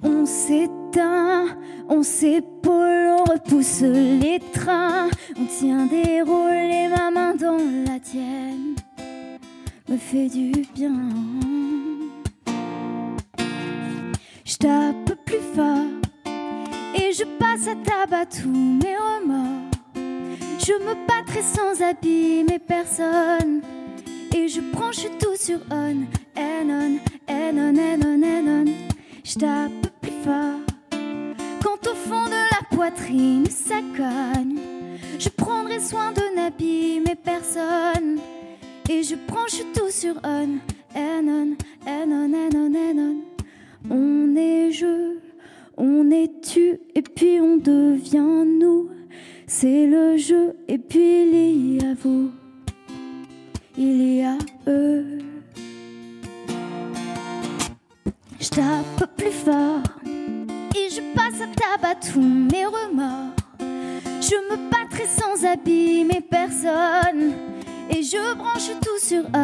S8: On s'éteint, on s'épaule, on repousse les trains, on tient des rôles et ma main dans la tienne me fait du bien. Je tape plus fort et je passe à tabac tous mes remords. Je me battrai sans abîmer personne et je branche tout sur on, and on, and on, and on, and on. Quand au fond de la poitrine ça cogne. Je prendrai soin de n'abîmer personne et je branche tout sur on, and on, and on, on, on. Est je, on est tu, et puis on devient nous. C'est le jeu, et puis il y a vous, sur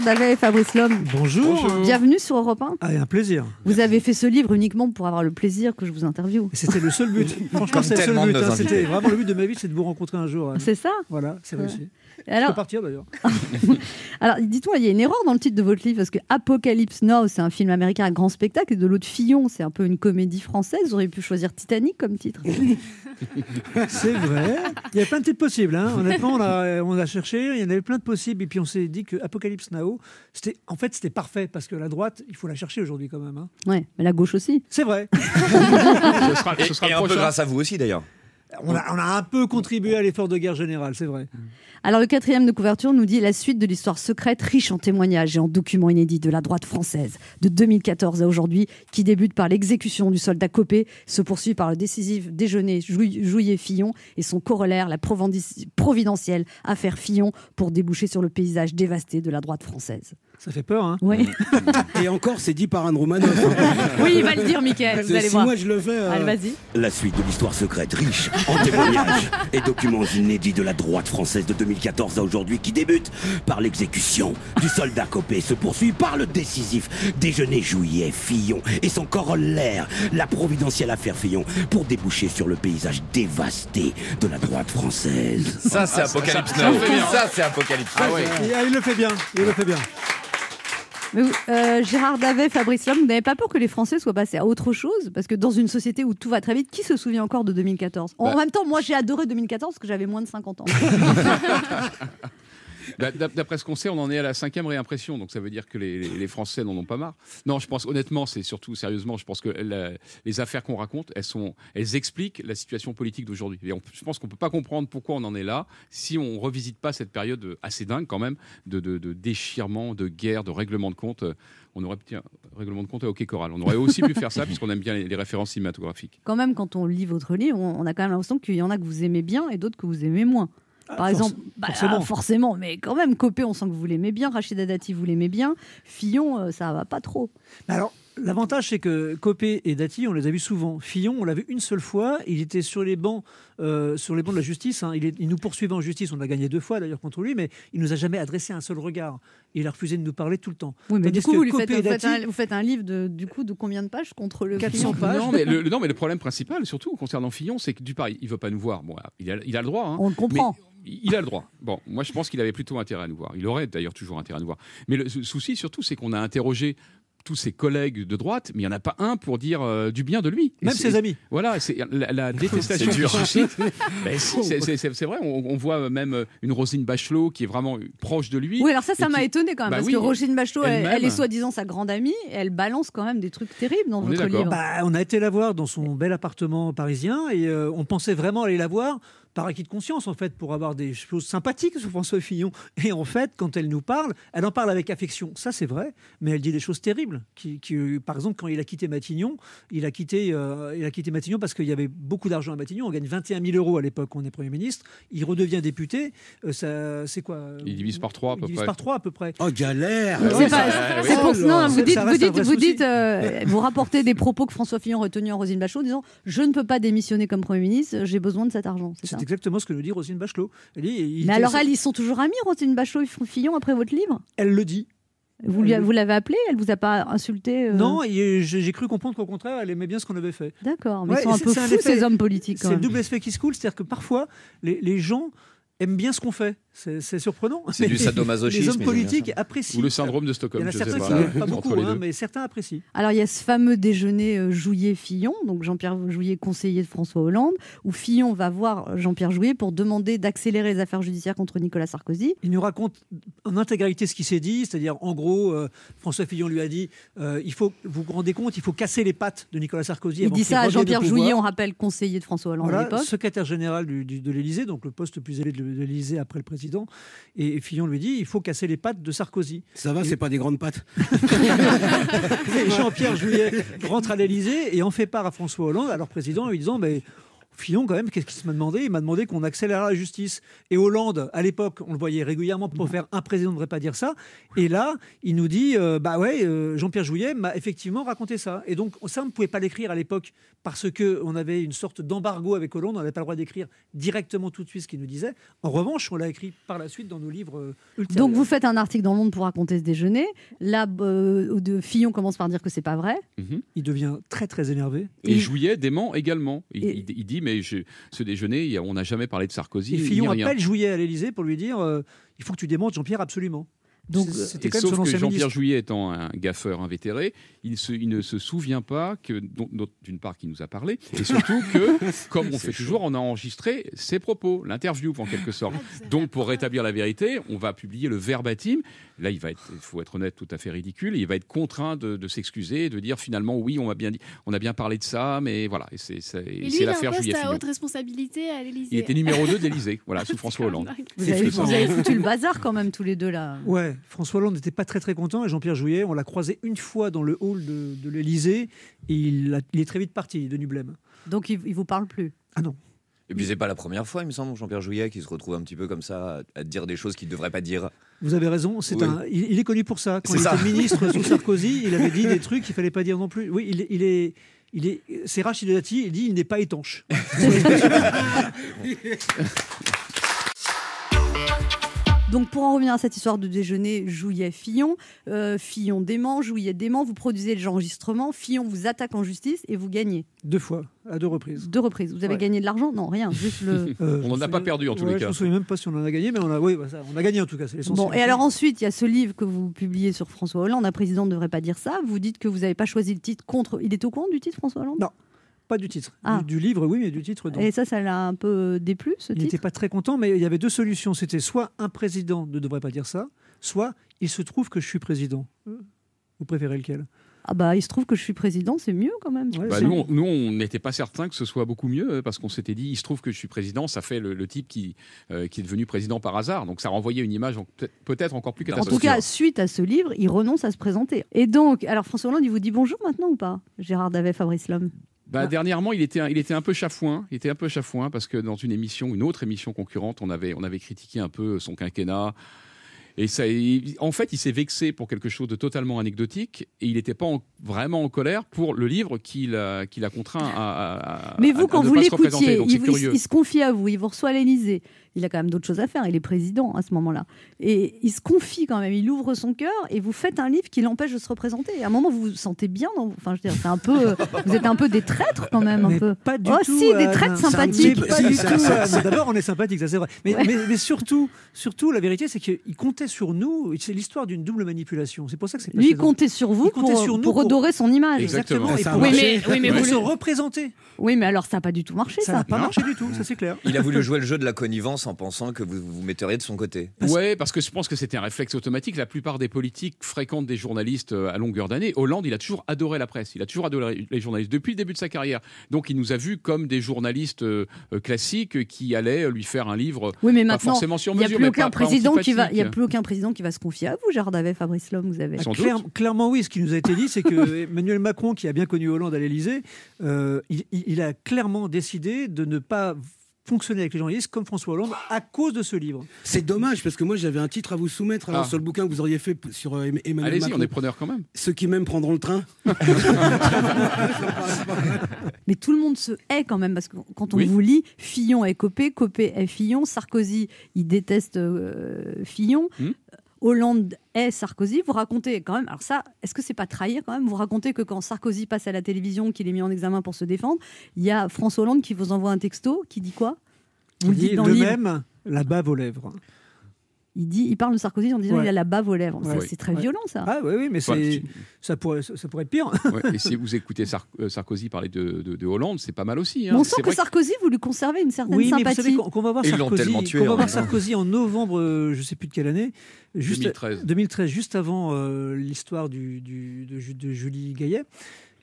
S1: Davet et Fabrice Lhomme.
S9: Bonjour.
S1: Bienvenue sur Europe 1.
S9: Ah, un plaisir.
S1: Vous avez fait ce livre uniquement pour avoir le plaisir que je vous interviewe.
S9: C'était le seul but. [LAUGHS] Franchement, c'est le seul but. hein. C'était vraiment le but de ma vie, c'est de vous rencontrer un jour. Anne.
S1: C'est ça
S9: Voilà, c'est
S1: Ouais.
S9: réussi. Je
S1: alors,
S9: peux partir d'ailleurs. [LAUGHS]
S1: alors dites-moi, il y a une erreur dans le titre de votre livre parce que Apocalypse Now, c'est un film américain à grand spectacle et de l'autre Fillon, c'est un peu une comédie française. Vous auriez pu choisir Titanic comme titre. [LAUGHS]
S9: C'est vrai. Il y a plein de titres possibles. hein. Honnêtement, on a, on a cherché, il y en avait plein de possibles. Et puis on s'est dit que Apocalypse Now, c'était, en fait, c'était parfait parce que la droite, il faut la chercher aujourd'hui quand même. hein.
S1: Ouais, mais la gauche aussi.
S9: C'est vrai. [LAUGHS]
S3: Ce sera,
S4: Et,
S3: ce sera
S4: et
S3: le
S4: un peu grâce à vous aussi d'ailleurs.
S9: On a, un peu contribué à l'effort de guerre générale, c'est vrai.
S1: Alors le quatrième de couverture nous dit la suite de l'histoire secrète, riche en témoignages et en documents inédits de la droite française de 2014 à aujourd'hui, qui débute par l'exécution du soldat Copé, se poursuit par le décisif déjeuner Jouillet-Fillon et son corollaire, la providentielle affaire Fillon, pour déboucher sur le paysage dévasté de la droite française.
S9: Ça fait peur, hein
S1: Oui, [LAUGHS]
S10: Et encore, c'est dit par Anne Romanoff.
S1: oui il va le dire, Michael, vous allez
S10: si
S1: voir.
S10: moi je le fais. euh,
S1: Allez, vas-y.
S10: La suite de l'histoire secrète, riche en témoignages et documents inédits de la droite française de 2014 à aujourd'hui, qui débute par l'exécution du soldat Copé, se poursuit par le décisif déjeuner Juillet Fillon et son corollaire, la providentielle affaire Fillon, pour déboucher sur le paysage dévasté de la droite française.
S4: Ça c'est Apocalypse
S3: ça
S4: Now. Ça c'est Apocalypse Now.
S9: Et, ah, il le fait bien. Il le fait bien.
S1: Mais vous, euh, Gérard Davet, Fabrice Lhomme, vous n'avez pas peur que les Français soient passés à autre chose Parce que dans une société où tout va très vite, qui se souvient encore de 2014 En
S3: Bah.
S1: même temps, moi j'ai adoré 2014 parce que j'avais moins de 50 ans. [LAUGHS] [LAUGHS]
S3: D'a- d'a- D'après ce qu'on sait, on en est à la cinquième réimpression, donc ça veut dire que les, Français n'en ont pas marre. Non, je pense honnêtement, c'est surtout sérieusement, je pense que les affaires qu'on raconte, elles expliquent la situation politique d'aujourd'hui. Je pense qu'on peut pas comprendre pourquoi on en est là si on revisite pas cette période assez dingue quand même de, de, déchirement, de guerre, de règlement de compte. On aurait tiens, règlement de compte à OK Coral. On aurait aussi pu faire ça [LAUGHS] puisqu'on aime bien les, les références cinématographiques.
S1: quand même, quand on lit votre livre, on, on a quand même l'impression qu'il y en a que vous aimez bien et d'autres que vous aimez moins. Par
S9: Ah,
S1: exemple,
S9: forc-
S1: bah,
S9: forcément.
S1: ah, forcément, mais quand même, Copé, on sent que vous l'aimez bien, Rachida Dati, vous l'aimez bien, Fillon, euh, ça va pas trop.
S9: Alors, l'avantage, c'est que Copé et Dati, on les a vus souvent. Fillon, on l'a vu une seule fois. Il était sur les bancs, euh, sur les bancs de la justice. hein. Il, est- il nous poursuivait en justice. On a gagné deux fois d'ailleurs contre lui, mais il nous a jamais adressé un seul regard. Il a refusé de nous parler tout le temps.
S1: Oui, mais
S9: Tandis
S1: du coup, vous, lui faites, vous, un, vous faites un livre de, du coup, de combien de pages contre le
S9: 400
S1: Fillon
S9: pages.
S3: Non mais, le, le- non, mais le problème principal, surtout concernant Fillon, c'est que du il veut pas nous voir. Bon, il a, il a le droit. hein.
S1: On le comprend.
S3: Mais il a le droit. Bon, moi je pense qu'il avait plutôt intérêt à nous voir. Il aurait d'ailleurs toujours intérêt à nous voir. Mais le sou- souci surtout, c'est qu'on a interrogé tous ses collègues de droite, mais il n'y en a pas un pour dire euh, du bien de lui.
S9: Même ses amis.
S3: Voilà, c'est la, la [LAUGHS] détestation
S4: C'est dur.
S3: qu'il suscite. [LAUGHS] C'est- vrai, on, on voit même une Rosine Bachelot qui est vraiment proche de lui.
S1: Oui, alors ça, ça m'a
S3: qui-
S1: étonné quand même,
S3: Bah
S1: parce
S3: oui,
S1: que Rosine Bachelot, elle, est soi-disant sa grande amie, elle balance quand même des trucs terribles dans
S3: On
S1: votre livre.
S9: Bah, on a été la voir dans son bel appartement parisien et euh, on pensait vraiment aller la voir par acquis de conscience, en fait, pour avoir des choses sympathiques sur François Fillon. Et en fait, quand elle nous parle, elle en parle avec affection. Ça, c'est vrai, mais elle dit des choses terribles. Qui, qui, par exemple, quand il a quitté Matignon, il a quitté, euh, il a quitté Matignon parce qu'il y avait beaucoup d'argent à Matignon. On gagne 21 000 euros à l'époque quand on est Premier ministre. Il redevient député. Euh, ça, c'est quoi euh,
S3: Il divise par trois à
S9: Il
S3: peu
S9: divise
S3: près.
S9: par trois à peu près.
S10: Oh, galère
S1: C'est pas-
S3: oui.
S1: c'est pour- non, vous dites, vous dites, vous euh, vous rapportez des propos que François Fillon retenu en Rosine Bachelot, disant je ne peux pas démissionner comme Premier ministre, j'ai besoin de cet argent. C'est ça?
S9: Exactement ce que nous dit Rosine Bachelot. Elle, dit, il
S1: Mais alors, elles, ils sont toujours amis, Rosine Bachelot et Fillon, après votre livre?
S9: Elle le dit.
S1: Vous, lui-
S9: Elle-
S1: vous l'avez appelée? Elle vous a pas insulté euh?
S9: Non, j'ai cru comprendre qu'au contraire, elle aimait bien ce qu'on avait fait.
S1: D'accord, mais
S9: Ouais,
S1: ils sont un peu
S9: c'est un
S1: fous,
S9: effet-
S1: ces hommes politiques.
S9: C'est le double effet qui se coule, c'est-à-dire que parfois, les, les gens aiment bien ce qu'on fait. C'est c'est surprenant.
S4: C'est du [LAUGHS] sadomasochisme,
S9: Les hommes politiques apprécient.
S3: Ou le syndrome de
S9: Il y
S3: Stockholm,
S9: en a certains
S3: pas.
S9: qui n'aiment pas beaucoup, hein, mais certains apprécient.
S1: Alors, il y a ce fameux déjeuner euh, Jouillet-Fillon, donc Jean-Pierre Jouillet, conseiller de François Hollande, où Fillon va voir Jean-Pierre Jouillet pour demander d'accélérer les affaires judiciaires contre Nicolas Sarkozy.
S9: Il nous raconte en intégralité ce qui s'est dit, c'est-à-dire en gros, euh, François Fillon lui a dit euh, il faut, vous vous rendez compte, il faut casser les pattes de Nicolas Sarkozy.
S1: Il
S9: avant
S1: dit ça à Jean-Pierre. Jouillet, on rappelle conseiller de François Hollande à l'époque.
S9: secrétaire général du- du- de l'Élysée, donc le poste le plus élevé de, de l'Élysée après le président. Et Fillon lui dit il faut casser les pattes de Sarkozy.
S10: Ça va, c'est pas des grandes pattes. [LAUGHS]
S9: Et Jean-Pierre Jouyet rentre à l'Élysée et en fait part à François Hollande, alors président, en lui disant mais Fillon, quand même, qu'est-ce qu'il m'a demandé? Il m'a demandé qu'on accélère la justice. Et Hollande, à l'époque, on le voyait régulièrement pour faire un président ne devrait pas dire ça. Et là, il nous dit euh, bah ouais, euh, Jean-Pierre Jouillet m'a effectivement raconté ça. Et donc, ça, on ne pouvait pas l'écrire à l'époque parce qu'on avait une sorte d'embargo avec Hollande. On n'avait pas le droit d'écrire directement tout de suite ce qu'il nous disait. En revanche, on l'a écrit par la suite dans nos livres euh, ultérieurs.
S1: Donc vous faites un article dans le Monde pour raconter ce déjeuner. Là, euh, de Fillon commence par dire que c'est pas vrai.
S3: Mhm.
S9: Il devient très très énervé.
S3: Et Jouillet dément également.
S1: Et-
S3: il dit mais je- ce déjeuner, on n'a jamais parlé de Sarkozy.
S9: Et Fillon appelle Jouillet à l'Élysée pour lui dire euh, il faut que tu démontes Jean-Pierre absolument.
S1: Donc,
S9: c'était quand même
S3: sauf que Jean-Pierre. Jouillet étant un gaffeur invétéré, il, se- il ne se souvient pas que, d'une part, qu'il nous a parlé, et [LAUGHS] surtout que, comme on fait toujours, on a enregistré ses propos, l'interview en quelque sorte. Donc, pour rétablir la vérité, on va publier le verbatim. Là, il va être, il faut être honnête, tout à fait ridicule. Il va être contraint de, de s'excuser, de dire finalement, oui, on a bien dit, on a bien parlé de ça, mais voilà. Et c'est, c'est,
S11: Et lui,
S3: c'est
S11: il a
S3: l'affaire
S11: haute responsabilité à l'Élysée.
S3: Il était numéro 2 d'Élysée, voilà, [LAUGHS] sous François Hollande.
S1: Vous avez, vous avez foutu le bazar quand même tous les deux là.
S9: Ouais, François Hollande n'était pas très très content et Jean-Pierre Jouillet, on l'a croisé une fois dans le hall de, de l'Élysée et il, a- il est très vite parti, il est devenu blême.
S1: Donc il, il vous parle plus.
S9: Ah non.
S4: Et puis c'est pas la première fois, il me semble, Jean-Pierre Jouillet, qui se retrouve un petit peu comme ça, à, dire des choses qu'il ne devrait pas dire.
S9: Vous avez raison, c'est
S4: Oui.
S9: un, il, il est connu pour ça. Quand
S4: C'est
S9: il
S4: ça.
S9: était ministre sous [LAUGHS] Sarkozy, il avait dit des trucs qu'il fallait pas dire non plus. Oui, il, il est, il est, c'est Rachid Dati, il dit il n'est pas étanche. [LAUGHS]
S1: Donc pour en revenir à cette histoire de déjeuner, Jouillet, Fillon, euh, Fillon dément, Jouillet dément, vous produisez les enregistrements, Fillon vous attaque en justice et vous gagnez.
S9: Deux fois, à deux reprises.
S1: Deux reprises. Vous avez
S9: Ouais.
S1: gagné de l'argent? Non, rien, juste le... [LAUGHS]
S9: Euh,
S3: On n'en a pas perdu, en tous
S9: ouais,
S3: les
S9: Je
S3: cas.
S9: me souviens même pas si on en a gagné, mais on a, oui, bah ça, on a gagné en tout cas, c'est l'essentiel.
S1: Bon, et alors ensuite, il y a ce livre que vous publiez sur François Hollande, un président ne devrait pas dire ça. Vous dites que vous n'avez pas choisi le titre contre... Il est au courant du titre, François Hollande?
S9: Non. Pas du titre.
S1: Ah.
S9: Du, du livre, oui, mais du titre, non.
S1: Et ça, ça l'a un peu déplu, ce
S9: Il
S1: titre
S9: n'était pas très content, mais il y avait deux solutions. C'était soit un président ne devrait pas dire ça, soit il se trouve que je suis président. Vous préférez lequel?
S1: Ah bah, il se trouve que je suis président, c'est mieux quand même.
S3: Bah, nous, on- nous, on n'était pas certain que ce soit beaucoup mieux euh, parce qu'on s'était dit, il se trouve que je suis président, ça fait le, le type qui, euh, qui est devenu président par hasard. Donc ça renvoyait une image en- peut-être- encore plus
S1: En
S3: catastrophique.
S1: tout cas, suite à ce livre, il renonce à se présenter. Et donc, alors François Hollande, il vous dit bonjour maintenant ou pas? Gérard Davet, Fabrice Lhomme
S3: Bah, Dernièrement, il était, un- il était un peu chafouin. Il était un peu chafouin parce que dans une émission, une autre émission concurrente, on avait, on avait critiqué un peu son quinquennat. Et ça, il- en fait, il s'est vexé pour quelque chose de totalement anecdotique et il n'était pas en- vraiment en colère pour le livre qu'il a, contraint à. à-
S1: Mais vous,
S3: à
S1: quand
S3: ne
S1: vous l'écoutiez, il se confie à vous, il vous reçoit à l'Élysée. Il a quand même d'autres choses à faire, il est président à ce moment-là. Et il se confie quand même, il ouvre son cœur et vous faites un livre qui l'empêche de se représenter. Et à un moment, vous vous sentez bien, dans... enfin, je veux dire, c'est un peu, vous êtes un peu des traîtres quand même, un
S9: Mais
S1: peu.
S9: Pas du
S1: oh,
S9: tout.
S1: si, des
S9: Anne.
S1: traîtres sympathiques.
S9: D'abord, on est sympathique, ça c'est vrai. Mais,
S1: Ouais.
S9: mais- mais surtout, surtout, la vérité, c'est qu'il comptait sur nous. C'est l'histoire d'une double manipulation. C'est pour ça que c'est
S1: Lui, il comptait sur vous
S9: Il comptait
S1: pour,
S9: sur nous
S1: pour
S9: pour-
S1: redorer son image.
S3: Exactement.
S9: Exactement. Et
S1: Oui, mais, oui, mais vous
S9: se
S1: le-
S9: représenter.
S1: oui, mais alors ça n'a pas du tout marché,
S9: Ça
S1: ça.
S9: n'a pas marché du tout, ça c'est clair.
S4: Il a voulu jouer le jeu de la connivence en pensant que vous vous metteriez de son côté.
S3: Ouais, parce que je pense que c'était un réflexe automatique. La plupart des politiques fréquentent des journalistes euh, à longueur d'année. Hollande, il a toujours adoré la presse. Il a toujours adoré les journalistes depuis le début de sa carrière. Donc, il nous a vus comme des journalistes euh, classiques qui allaient lui faire un livre
S1: Oui, mais
S3: pas
S1: maintenant,
S3: forcément sur
S1: il n'y a
S3: mesure,
S1: plus
S3: mais
S1: aucun président qui va, il a plus aucun président qui va se confier à vous, Gérard Davet, Fabrice Lhomme, vous avez.
S3: Sans doute.
S9: clairement, oui. Ce qui nous a été dit, c'est que [LAUGHS] Emmanuel Macron, qui a bien connu Hollande à l'Élysée, euh, il a clairement décidé de ne pas fonctionner avec les journalistes comme François Hollande à cause de ce livre.
S12: C'est dommage parce que moi j'avais un titre à vous soumettre alors,
S3: Ah.
S12: sur le bouquin que vous auriez fait sur euh, Em- Emmanuel
S3: Allez-y,
S12: Macron.
S3: on est preneur quand même.
S12: Ceux qui m'aiment prendront le train. [LAUGHS]
S1: Mais tout le monde se hait quand même, parce que quand on
S3: Oui.
S1: vous lit, Fillon est Copé, Copé est Fillon, Sarkozy, il déteste euh, Fillon.
S3: Hmm.
S1: Hollande est Sarkozy, vous racontez quand même, alors ça, est-ce que c'est pas trahir quand même? Vous racontez que quand Sarkozy passe à la télévision, qu'il est mis en examen pour se défendre, il y a François Hollande qui vous envoie un texto qui dit quoi? Vous le dites dans
S9: de
S1: le livre.
S9: même, la bave aux lèvres.
S1: Il, dit, il parle de Sarkozy en disant
S9: Ouais.
S1: il a la bave aux lèvres.
S9: Ouais.
S1: C'est très
S9: Ouais.
S1: violent ça.
S9: Ah oui, oui, mais c'est, ça, pourrait, ça pourrait être pire.
S3: Ouais, et si vous écoutez Sar- euh, Sarkozy parler de, de- de Hollande, c'est pas mal aussi. hein.
S1: On sent que Sarkozy, vous lui conservez une certaine
S9: Oui, mais vous
S1: sympathie.
S9: savez qu'on va voir Sarkozy,
S4: tué,
S9: qu'on va
S4: en
S9: voir. Sarkozy en novembre, euh, je sais plus de quelle année, juste
S3: 2013.
S9: 2013, juste avant euh, l'histoire du, du- de, de Julie Gaillet.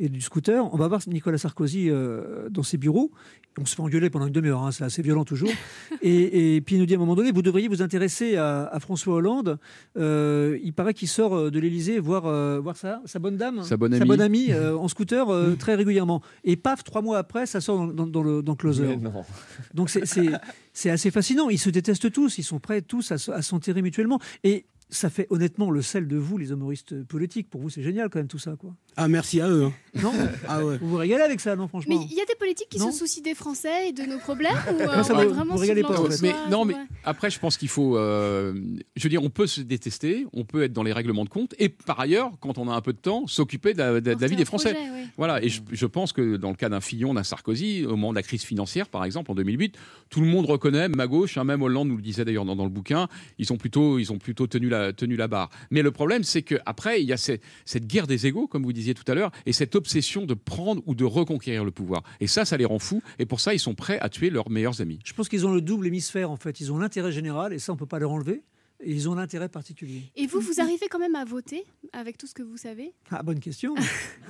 S9: Et du scooter. On va voir Nicolas Sarkozy euh, dans ses bureaux. On se fait engueuler pendant une demi-heure, hein, c'est assez violent toujours. [LAUGHS] et, et puis il nous dit à un moment donné, vous devriez vous intéresser à, à François Hollande. Euh, il paraît qu'il sort euh, de l'Élysée voir, euh, voir sa, sa bonne dame,
S3: Sa bonne amie.
S9: amie, euh, [LAUGHS] en scooter euh, très régulièrement. Et paf, trois mois après, ça sort dans, dans- dans le dans Closer. [LAUGHS] Donc c'est- assez fascinant. Ils se détestent tous, ils sont prêts tous à s'enterrer mutuellement. Et ça fait honnêtement le sel de vous, les humoristes politiques. Pour vous, c'est génial quand même tout ça. Quoi.
S12: Ah, merci à eux. hein.
S9: Non [LAUGHS]
S12: Ah ouais.
S9: Vous vous régalez avec ça, non,
S11: Mais
S9: franchement
S11: il y a des politiques qui
S9: Non.
S11: se soucient des Français et de nos problèmes ou euh,
S9: Non, ça
S11: on est
S9: vous-
S11: vraiment
S9: vous régalez pas, en fait.
S3: Mais
S11: l'entre-soi,
S3: non, mais
S11: ouais.
S3: Après, je pense qu'il faut. euh, je veux dire, on peut se détester, on peut être dans les règlements de compte, et par ailleurs, quand on a un peu de temps, s'occuper de, la- de- de la
S11: Porter
S3: vie des Français.
S11: projet, ouais.
S3: Voilà, et je, je pense que dans le cas d'un Fillon, d'un Sarkozy, au moment de la crise financière, par exemple, en 2008, tout le monde reconnaît, même à gauche, hein, même Hollande nous le disait d'ailleurs dans, dans le bouquin, ils ont plutôt, ils ont plutôt tenu la, tenu la barre. Mais le problème, c'est qu'après, il y a cette, cette guerre des égaux, comme vous disiez tout à l'heure, et cette obsession de prendre ou de reconquérir le pouvoir. Et ça, ça les rend fous, et pour ça, ils sont prêts à tuer leurs meilleurs amis.
S9: Je pense qu'ils ont le double hémisphère, en fait. Ils ont l'intérêt général, et ça, on peut pas leur enlever. Et ils ont l'intérêt particulier.
S11: Et vous, vous arrivez quand même à voter avec tout ce que vous savez?
S9: Ah, bonne question.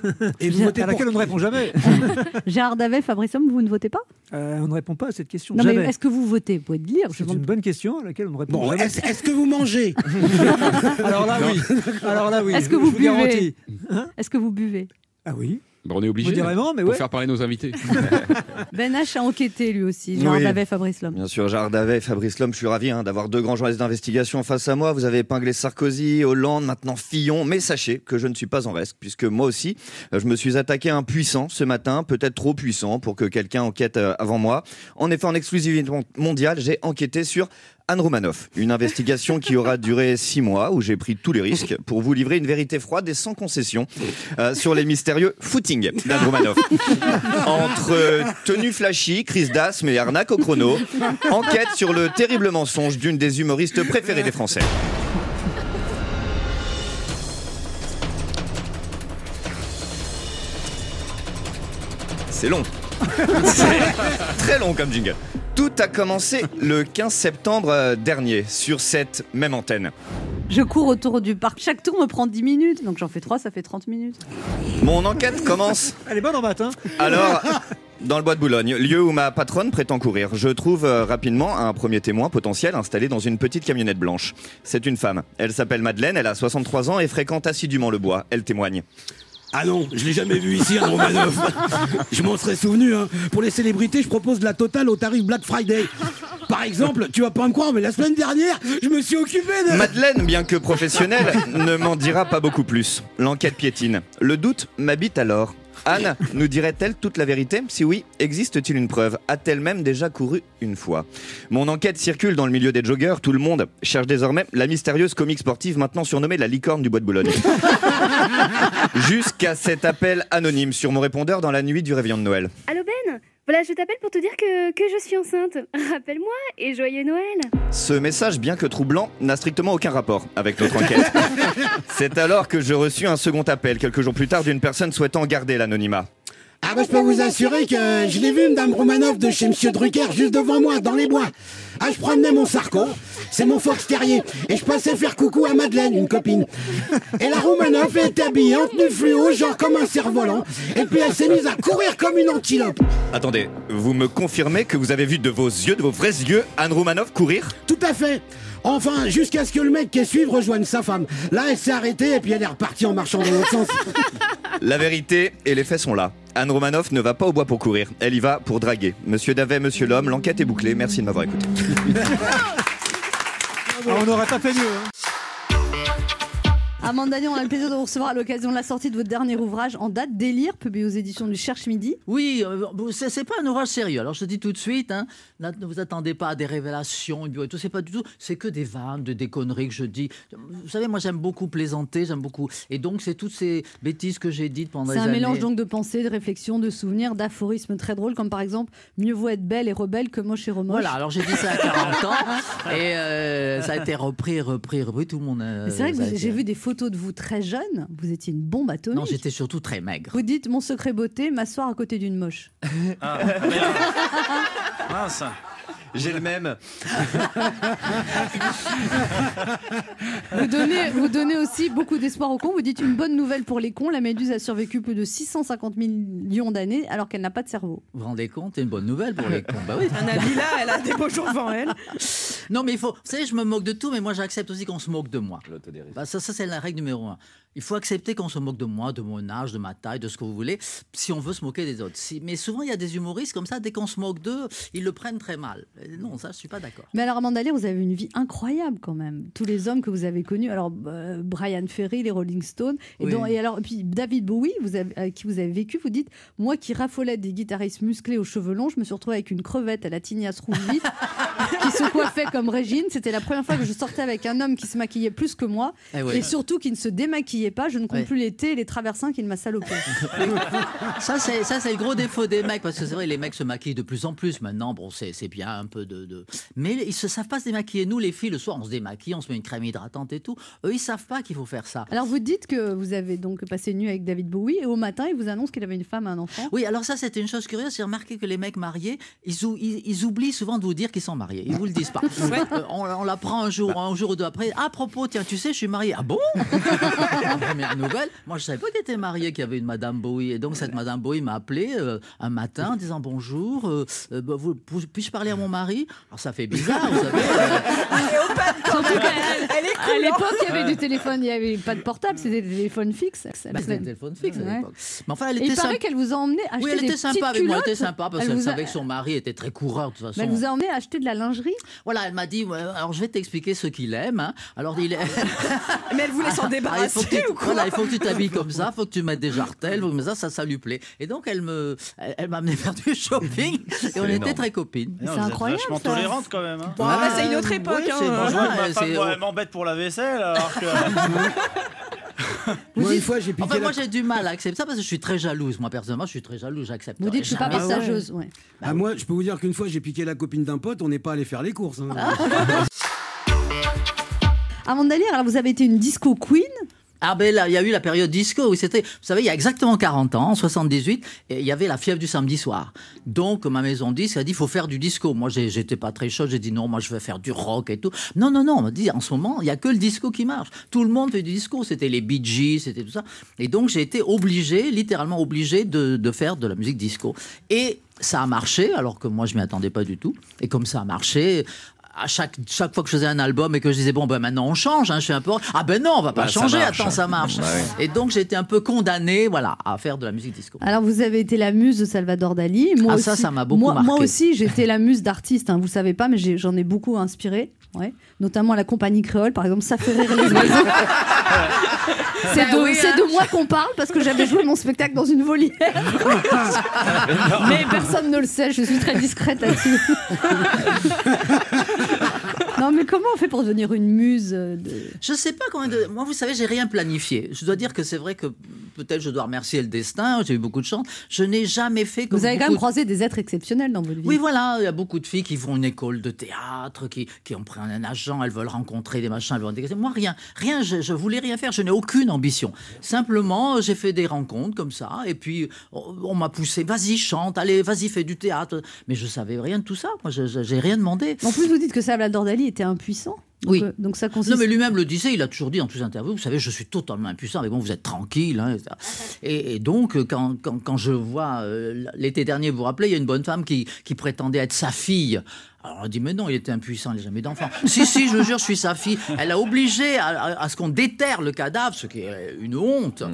S9: [LAUGHS]
S12: Et vous votez
S9: à laquelle on ne répond [LAUGHS] jamais?
S1: Gérard Davet, Fabrice Homme, vous ne votez pas?
S9: Euh, on ne répond pas à cette question.
S1: Non, mais
S9: jamais.
S1: est-ce que vous votez? Vous pouvez le dire.
S9: C'est une bonne question à laquelle on ne répond
S12: Bon,
S9: jamais.
S12: est-ce est-ce que vous mangez? [LAUGHS]
S9: Alors là, oui. Alors là, oui.
S1: Est-ce que vous buvez? Est-ce que vous buvez?
S9: Ah oui.
S3: Ben, on est obligé
S9: Modérément, mais
S3: pour
S9: ouais.
S3: faire parler nos invités. [LAUGHS]
S1: Ben H a enquêté lui aussi. Gérard
S4: Oui.
S1: Davet, Fabrice Lhomme.
S4: Bien sûr, Gérard Davet, Fabrice Lhomme, je suis ravi hein, d'avoir deux grands journalistes d'investigation face à moi. Vous avez épinglé Sarkozy, Hollande, maintenant Fillon, mais sachez que je ne suis pas en reste, puisque moi aussi, euh, je me suis attaqué à un puissant ce matin, peut-être trop puissant pour que quelqu'un enquête euh, avant moi. En effet, en exclusivité mondiale, j'ai enquêté sur Anne Romanoff, une investigation qui aura duré six mois où j'ai pris tous les risques pour vous livrer une vérité froide et sans concession euh, sur les mystérieux footings d'Anne Romanoff. Entre tenue flashy, crise d'asthme et arnaque au chrono, enquête sur le terrible mensonge d'une des humoristes préférées des Français. C'est long. C'est [LAUGHS] très long comme jingle. Tout a commencé le 15 septembre euh, dernier sur cette même antenne.
S1: Je cours autour du parc. Chaque tour me prend 10 minutes. Donc j'en fais 3, ça fait 30 minutes.
S4: Mon enquête commence [LAUGHS]
S9: Elle est bonne en maths, hein
S4: alors [LAUGHS] dans le bois de Boulogne, lieu où ma patronne prétend courir. Je trouve euh, rapidement un premier témoin potentiel installé dans une petite camionnette blanche. C'est une femme. Elle s'appelle Madeleine, elle a 63 ans et fréquente assidûment le bois. Elle témoigne.
S12: Ah non, je l'ai jamais vu ici, un Romanoff. [LAUGHS] je m'en serais souvenu. Hein. Pour les célébrités, je propose de la totale au tarif Black Friday. Par exemple, tu vas pas me croire, mais la semaine dernière, je me suis occupé de.
S4: Madeleine, bien que professionnelle, [LAUGHS] ne m'en dira pas beaucoup plus. L'enquête piétine. Le doute m'habite alors. Anne nous dirait-elle toute la vérité? Si oui, existe-t-il une preuve? A-t-elle même déjà couru une fois? Mon enquête circule dans le milieu des joggeurs. Tout le monde cherche désormais la mystérieuse comique sportive maintenant surnommée la licorne du bois de Boulogne. [LAUGHS] Jusqu'à cet appel anonyme sur mon répondeur dans la nuit du réveillon de Noël.
S13: Allô Ben? Voilà, je t'appelle pour te dire que, que je suis enceinte. [LAUGHS] Rappelle-moi et joyeux Noël.
S4: Ce message, bien que troublant, n'a strictement aucun rapport avec notre enquête. [LAUGHS] C'est alors que je reçus un second appel, quelques jours plus tard, d'une personne souhaitant garder l'anonymat.
S12: Ah bah je peux vous assurer que je l'ai vu, Madame Romanoff, de chez Monsieur Drucker, juste devant moi, dans les bois. Ah, je promenais mon Sarko, c'est mon Fox Terrier, et je passais faire coucou à Madeleine, une copine. Et la Romanoff était habillée en tenue fluo, genre comme un cerf-volant, et puis elle s'est mise à courir comme une antilope.
S4: Attendez, vous me confirmez que vous avez vu de vos yeux, de vos vrais yeux, Anne Roumanoff courir?
S12: Tout à fait. Enfin, jusqu'à ce que le mec qui est suivre rejoigne sa femme. Là, elle s'est arrêtée et puis elle est repartie en marchant dans l'autre sens. [LAUGHS]
S4: La vérité et les faits sont là. Anne Romanoff ne va pas au bois pour courir, elle y va pour draguer. Monsieur Davet, monsieur l'homme, l'enquête est bouclée, merci de m'avoir écouté. [LAUGHS]
S9: Ah, on n'aurait pas fait mieux. hein.
S1: Amande Daniel, on a le plaisir de vous recevoir à l'occasion de la sortie de votre dernier ouvrage en date, Délire, publié aux éditions du Cherche Midi.
S14: Oui, euh, bon, c'est c'est pas un ouvrage sérieux. Alors je te dis tout de suite, hein, là, ne vous attendez pas à des révélations, et tout. C'est pas du tout. C'est que des vannes, de- des conneries que je dis. Vous savez, moi j'aime beaucoup plaisanter, j'aime beaucoup. Et donc c'est toutes ces bêtises que j'ai dites pendant
S1: C'est
S14: les
S1: un
S14: années.
S1: mélange donc de pensées, de réflexions, de souvenirs, d'aphorismes très drôles, comme par exemple Mieux vaut être belle et rebelle que moche et remoche.
S14: Voilà, alors j'ai dit ça à 40 ans et euh, ça a été repris, repris, repris. Tout le monde. euh,
S1: c'est vrai que j'ai vu des photos de vous très jeune, vous étiez une bombe atomique.
S14: Non, j'étais surtout très maigre.
S1: Vous dites mon secret beauté, m'asseoir à côté d'une moche. [LAUGHS]
S15: Mince.
S4: J'ai le même. [LAUGHS]
S1: Vous donnez, vous donnez aussi beaucoup d'espoir aux cons. Vous dites une bonne nouvelle pour les cons. La méduse a survécu plus de 650 millions d'années alors qu'elle n'a pas de cerveau.
S14: Vous vous rendez compte C'est une bonne nouvelle pour les cons. Bah oui.
S15: Nabila, elle a des beaux jours devant elle.
S14: Non, mais il faut. Vous savez, je me moque de tout, mais moi, j'accepte aussi qu'on se moque de moi. Bah, ça, ça c'est la règle numéro un. Il faut accepter qu'on se moque de moi, de mon âge, de ma taille, de ce que vous voulez, si on veut se moquer des autres. Si- mais souvent, il y a des humoristes comme ça, dès qu'on se moque d'eux, ils le prennent très mal. Et non, ça, je suis pas d'accord.
S1: Mais alors, Amanda vous avez une vie incroyable quand même. Tous les hommes que vous avez connus, alors euh, Brian Ferry, les Rolling Stones, et,
S14: Oui.
S1: et alors puis David Bowie, vous avez, avec qui vous avez vécu, vous dites, moi qui raffolais des guitaristes musclés aux cheveux longs, je me suis retrouvée avec une crevette à la tignasse rouge vite, [LAUGHS] qui se coiffait comme Régine. C'était la première fois que je sortais avec un homme qui se maquillait plus que moi,
S14: Eh oui.
S1: et surtout qui ne se démaquillait pas. Je ne compte plus l'été et les traversins qu'il m'a salopé. [LAUGHS]
S14: Ça, c'est ça, c'est le gros défaut des mecs, parce que c'est vrai, les mecs se maquillent de plus en plus maintenant. Bon, c'est c'est bien un peu de, de- Mais ils se savent pas se démaquiller. Nous, les filles, le soir, on se démaquille, on se met une crème hydratante et tout. Eux, ils savent pas qu'il faut faire ça.
S1: Alors vous dites que vous avez donc passé une nuit avec David Bowie, et au matin, il vous annonce qu'il avait une femme et un enfant.
S14: Oui, alors ça, c'était une chose curieuse. J'ai remarqué que les mecs mariés, ils, ou- ils- ils oublient souvent de vous dire qu'ils sont mariés. Ils vous le disent pas. Euh, on, on l'apprend un jour, un jour ou deux après. À propos, tiens, tu sais, je suis marié. Ah bon? [LAUGHS] Première nouvelle. Moi, je savais pas qu'il était marié, qu'il y avait une Madame Bowie. Et donc, cette Madame Bowie m'a appelé euh, un matin en disant bonjour. euh, euh, bah, vous- puis-je parler à mon mari? Alors, ça fait bizarre, vous savez. euh,
S1: à l'époque, il y avait du téléphone, il n'y avait pas de portable, c'était des téléphones fixes.
S14: Bah, c'était un téléphone fixe à
S1: Ouais.
S14: l'époque. Mais enfin, elle
S1: Et
S14: était
S1: il paraît
S14: sympa.
S1: qu'elle vous a emmené acheter
S14: Oui, elle
S1: des
S14: était sympa
S1: petites
S14: avec moi, elle était sympa parce
S1: Elle
S14: qu'elle savait que son mari était très coureur de toute façon.
S1: Mais elle vous a emmené acheter de la lingerie?
S14: Voilà, elle m'a dit, alors je vais t'expliquer ce qu'il aime. hein. Alors il est... [LAUGHS]
S15: Mais elle voulait s'en [LAUGHS]
S14: Ah, il
S15: débarrasser
S14: faut que tu,
S15: ou quoi
S14: voilà, il faut que tu t'habilles comme ça, il faut que tu mettes des jartelles, mais ça, ça, ça lui plaît. Et donc elle me, elle, elle m'a amené faire du [LAUGHS] shopping et on était très copines.
S5: Vous êtes vachement tolérante quand même. hein.
S15: Bon, ah bah, c'est une autre époque,
S14: oui,
S15: hein.
S14: c'est-
S5: Moi, je vois que ma
S14: c'est-
S5: femme, moi, elle m'embête pour la vaisselle, alors que.
S12: Moi, une fois, j'ai piqué
S14: Enfin,
S12: la-
S14: moi j'ai du mal à accepter ça parce que je suis très jalouse. Moi personnellement, je suis très jalouse, j'accepte.
S1: Vous dites que je suis pas
S14: ça.
S1: passageuse. ouais.
S12: Ah, moi, je peux vous dire qu'une fois, j'ai piqué la copine d'un pote, on n'est pas allé faire les courses. hein. [LAUGHS]
S1: Amanda Lear, alors vous avez été une disco queen.
S14: Ah ben là, il y a eu la période disco où c'était, vous savez, il y a exactement 40 ans, en 78, et il y avait la fièvre du samedi soir. Donc ma maison de disques a dit, il faut faire du disco. Moi, j'étais pas très chaud, j'ai dit non, moi je vais faire du rock et tout. Non, non, non, on m'a dit, en ce moment, il y a que le disco qui marche. Tout le monde fait du disco, c'était les Bee Gees, c'était tout ça. Et donc j'ai été obligé, littéralement obligé de, de faire de la musique disco. Et ça a marché, alors que moi je m'y attendais pas du tout. Et comme ça a marché, à chaque, chaque fois que je faisais un album et que je disais bon ben maintenant on change, hein, je suis un peu ah ben non on va pas
S4: Bah, ça
S14: changer,
S4: marche.
S14: attends ça marche.
S4: Bah oui.
S14: Et donc j'ai été un peu condamné voilà à faire de la musique disco.
S1: Alors vous avez été la muse de Salvador Dali. Moi
S14: Ah,
S1: aussi,
S14: ça, ça m'a beaucoup
S1: moi, Moi
S14: marqué.
S1: aussi, j'étais la muse d'artistes. Hein, vous savez pas, mais j'ai- j'en ai, beaucoup inspiré. Ouais. Notamment la compagnie créole, par exemple, ça fait rire les [LAUGHS] oiseaux. C'est de,
S15: Bah oui,
S1: c'est
S15: hein.
S1: de moi qu'on parle parce que j'avais joué mon spectacle dans une volière. [LAUGHS] Mais personne ne le sait, je suis très discrète là-dessus. [LAUGHS] non, mais comment on fait pour devenir une muse euh, de...
S14: Je sais pas comment. De... Moi, vous savez, j'ai rien planifié. Je dois dire que c'est vrai que peut-être je dois remercier le destin. J'ai eu beaucoup de chance. Je n'ai jamais fait comme
S1: Vous avez quand même
S14: de-
S1: croisé des êtres exceptionnels dans votre vie.
S14: Oui, voilà, il y a beaucoup de filles qui font une école de théâtre, qui, qui ont pris un agent, elles veulent rencontrer des machins, elles veulent des... Moi, rien, rien, je, je voulais rien faire, je n'ai aucune ambition. Simplement, j'ai fait des rencontres comme ça, et puis on, on m'a poussé, vas-y, chante, allez, vas-y, fais du théâtre. Mais je savais rien de tout ça, moi, j'ai rien demandé.
S1: En plus, vous dites que Salvador Dali était impuissant.
S14: Oui.
S1: euh, donc ça consiste.
S14: Non, mais lui-même le disait, il a toujours dit dans toutes les interviews, vous savez, je suis totalement impuissant, mais bon, vous êtes tranquille. hein, et, et donc, euh, quand, quand, quand je vois, euh, l'été dernier, vous vous rappelez, il y a une bonne femme qui, qui prétendait être sa fille. Alors on dit, mais non, il était impuissant, il n'a jamais d'enfant. si, si, je vous jure, je suis sa fille. Elle a obligé à, à- à ce qu'on déterre le cadavre, ce qui est une honte,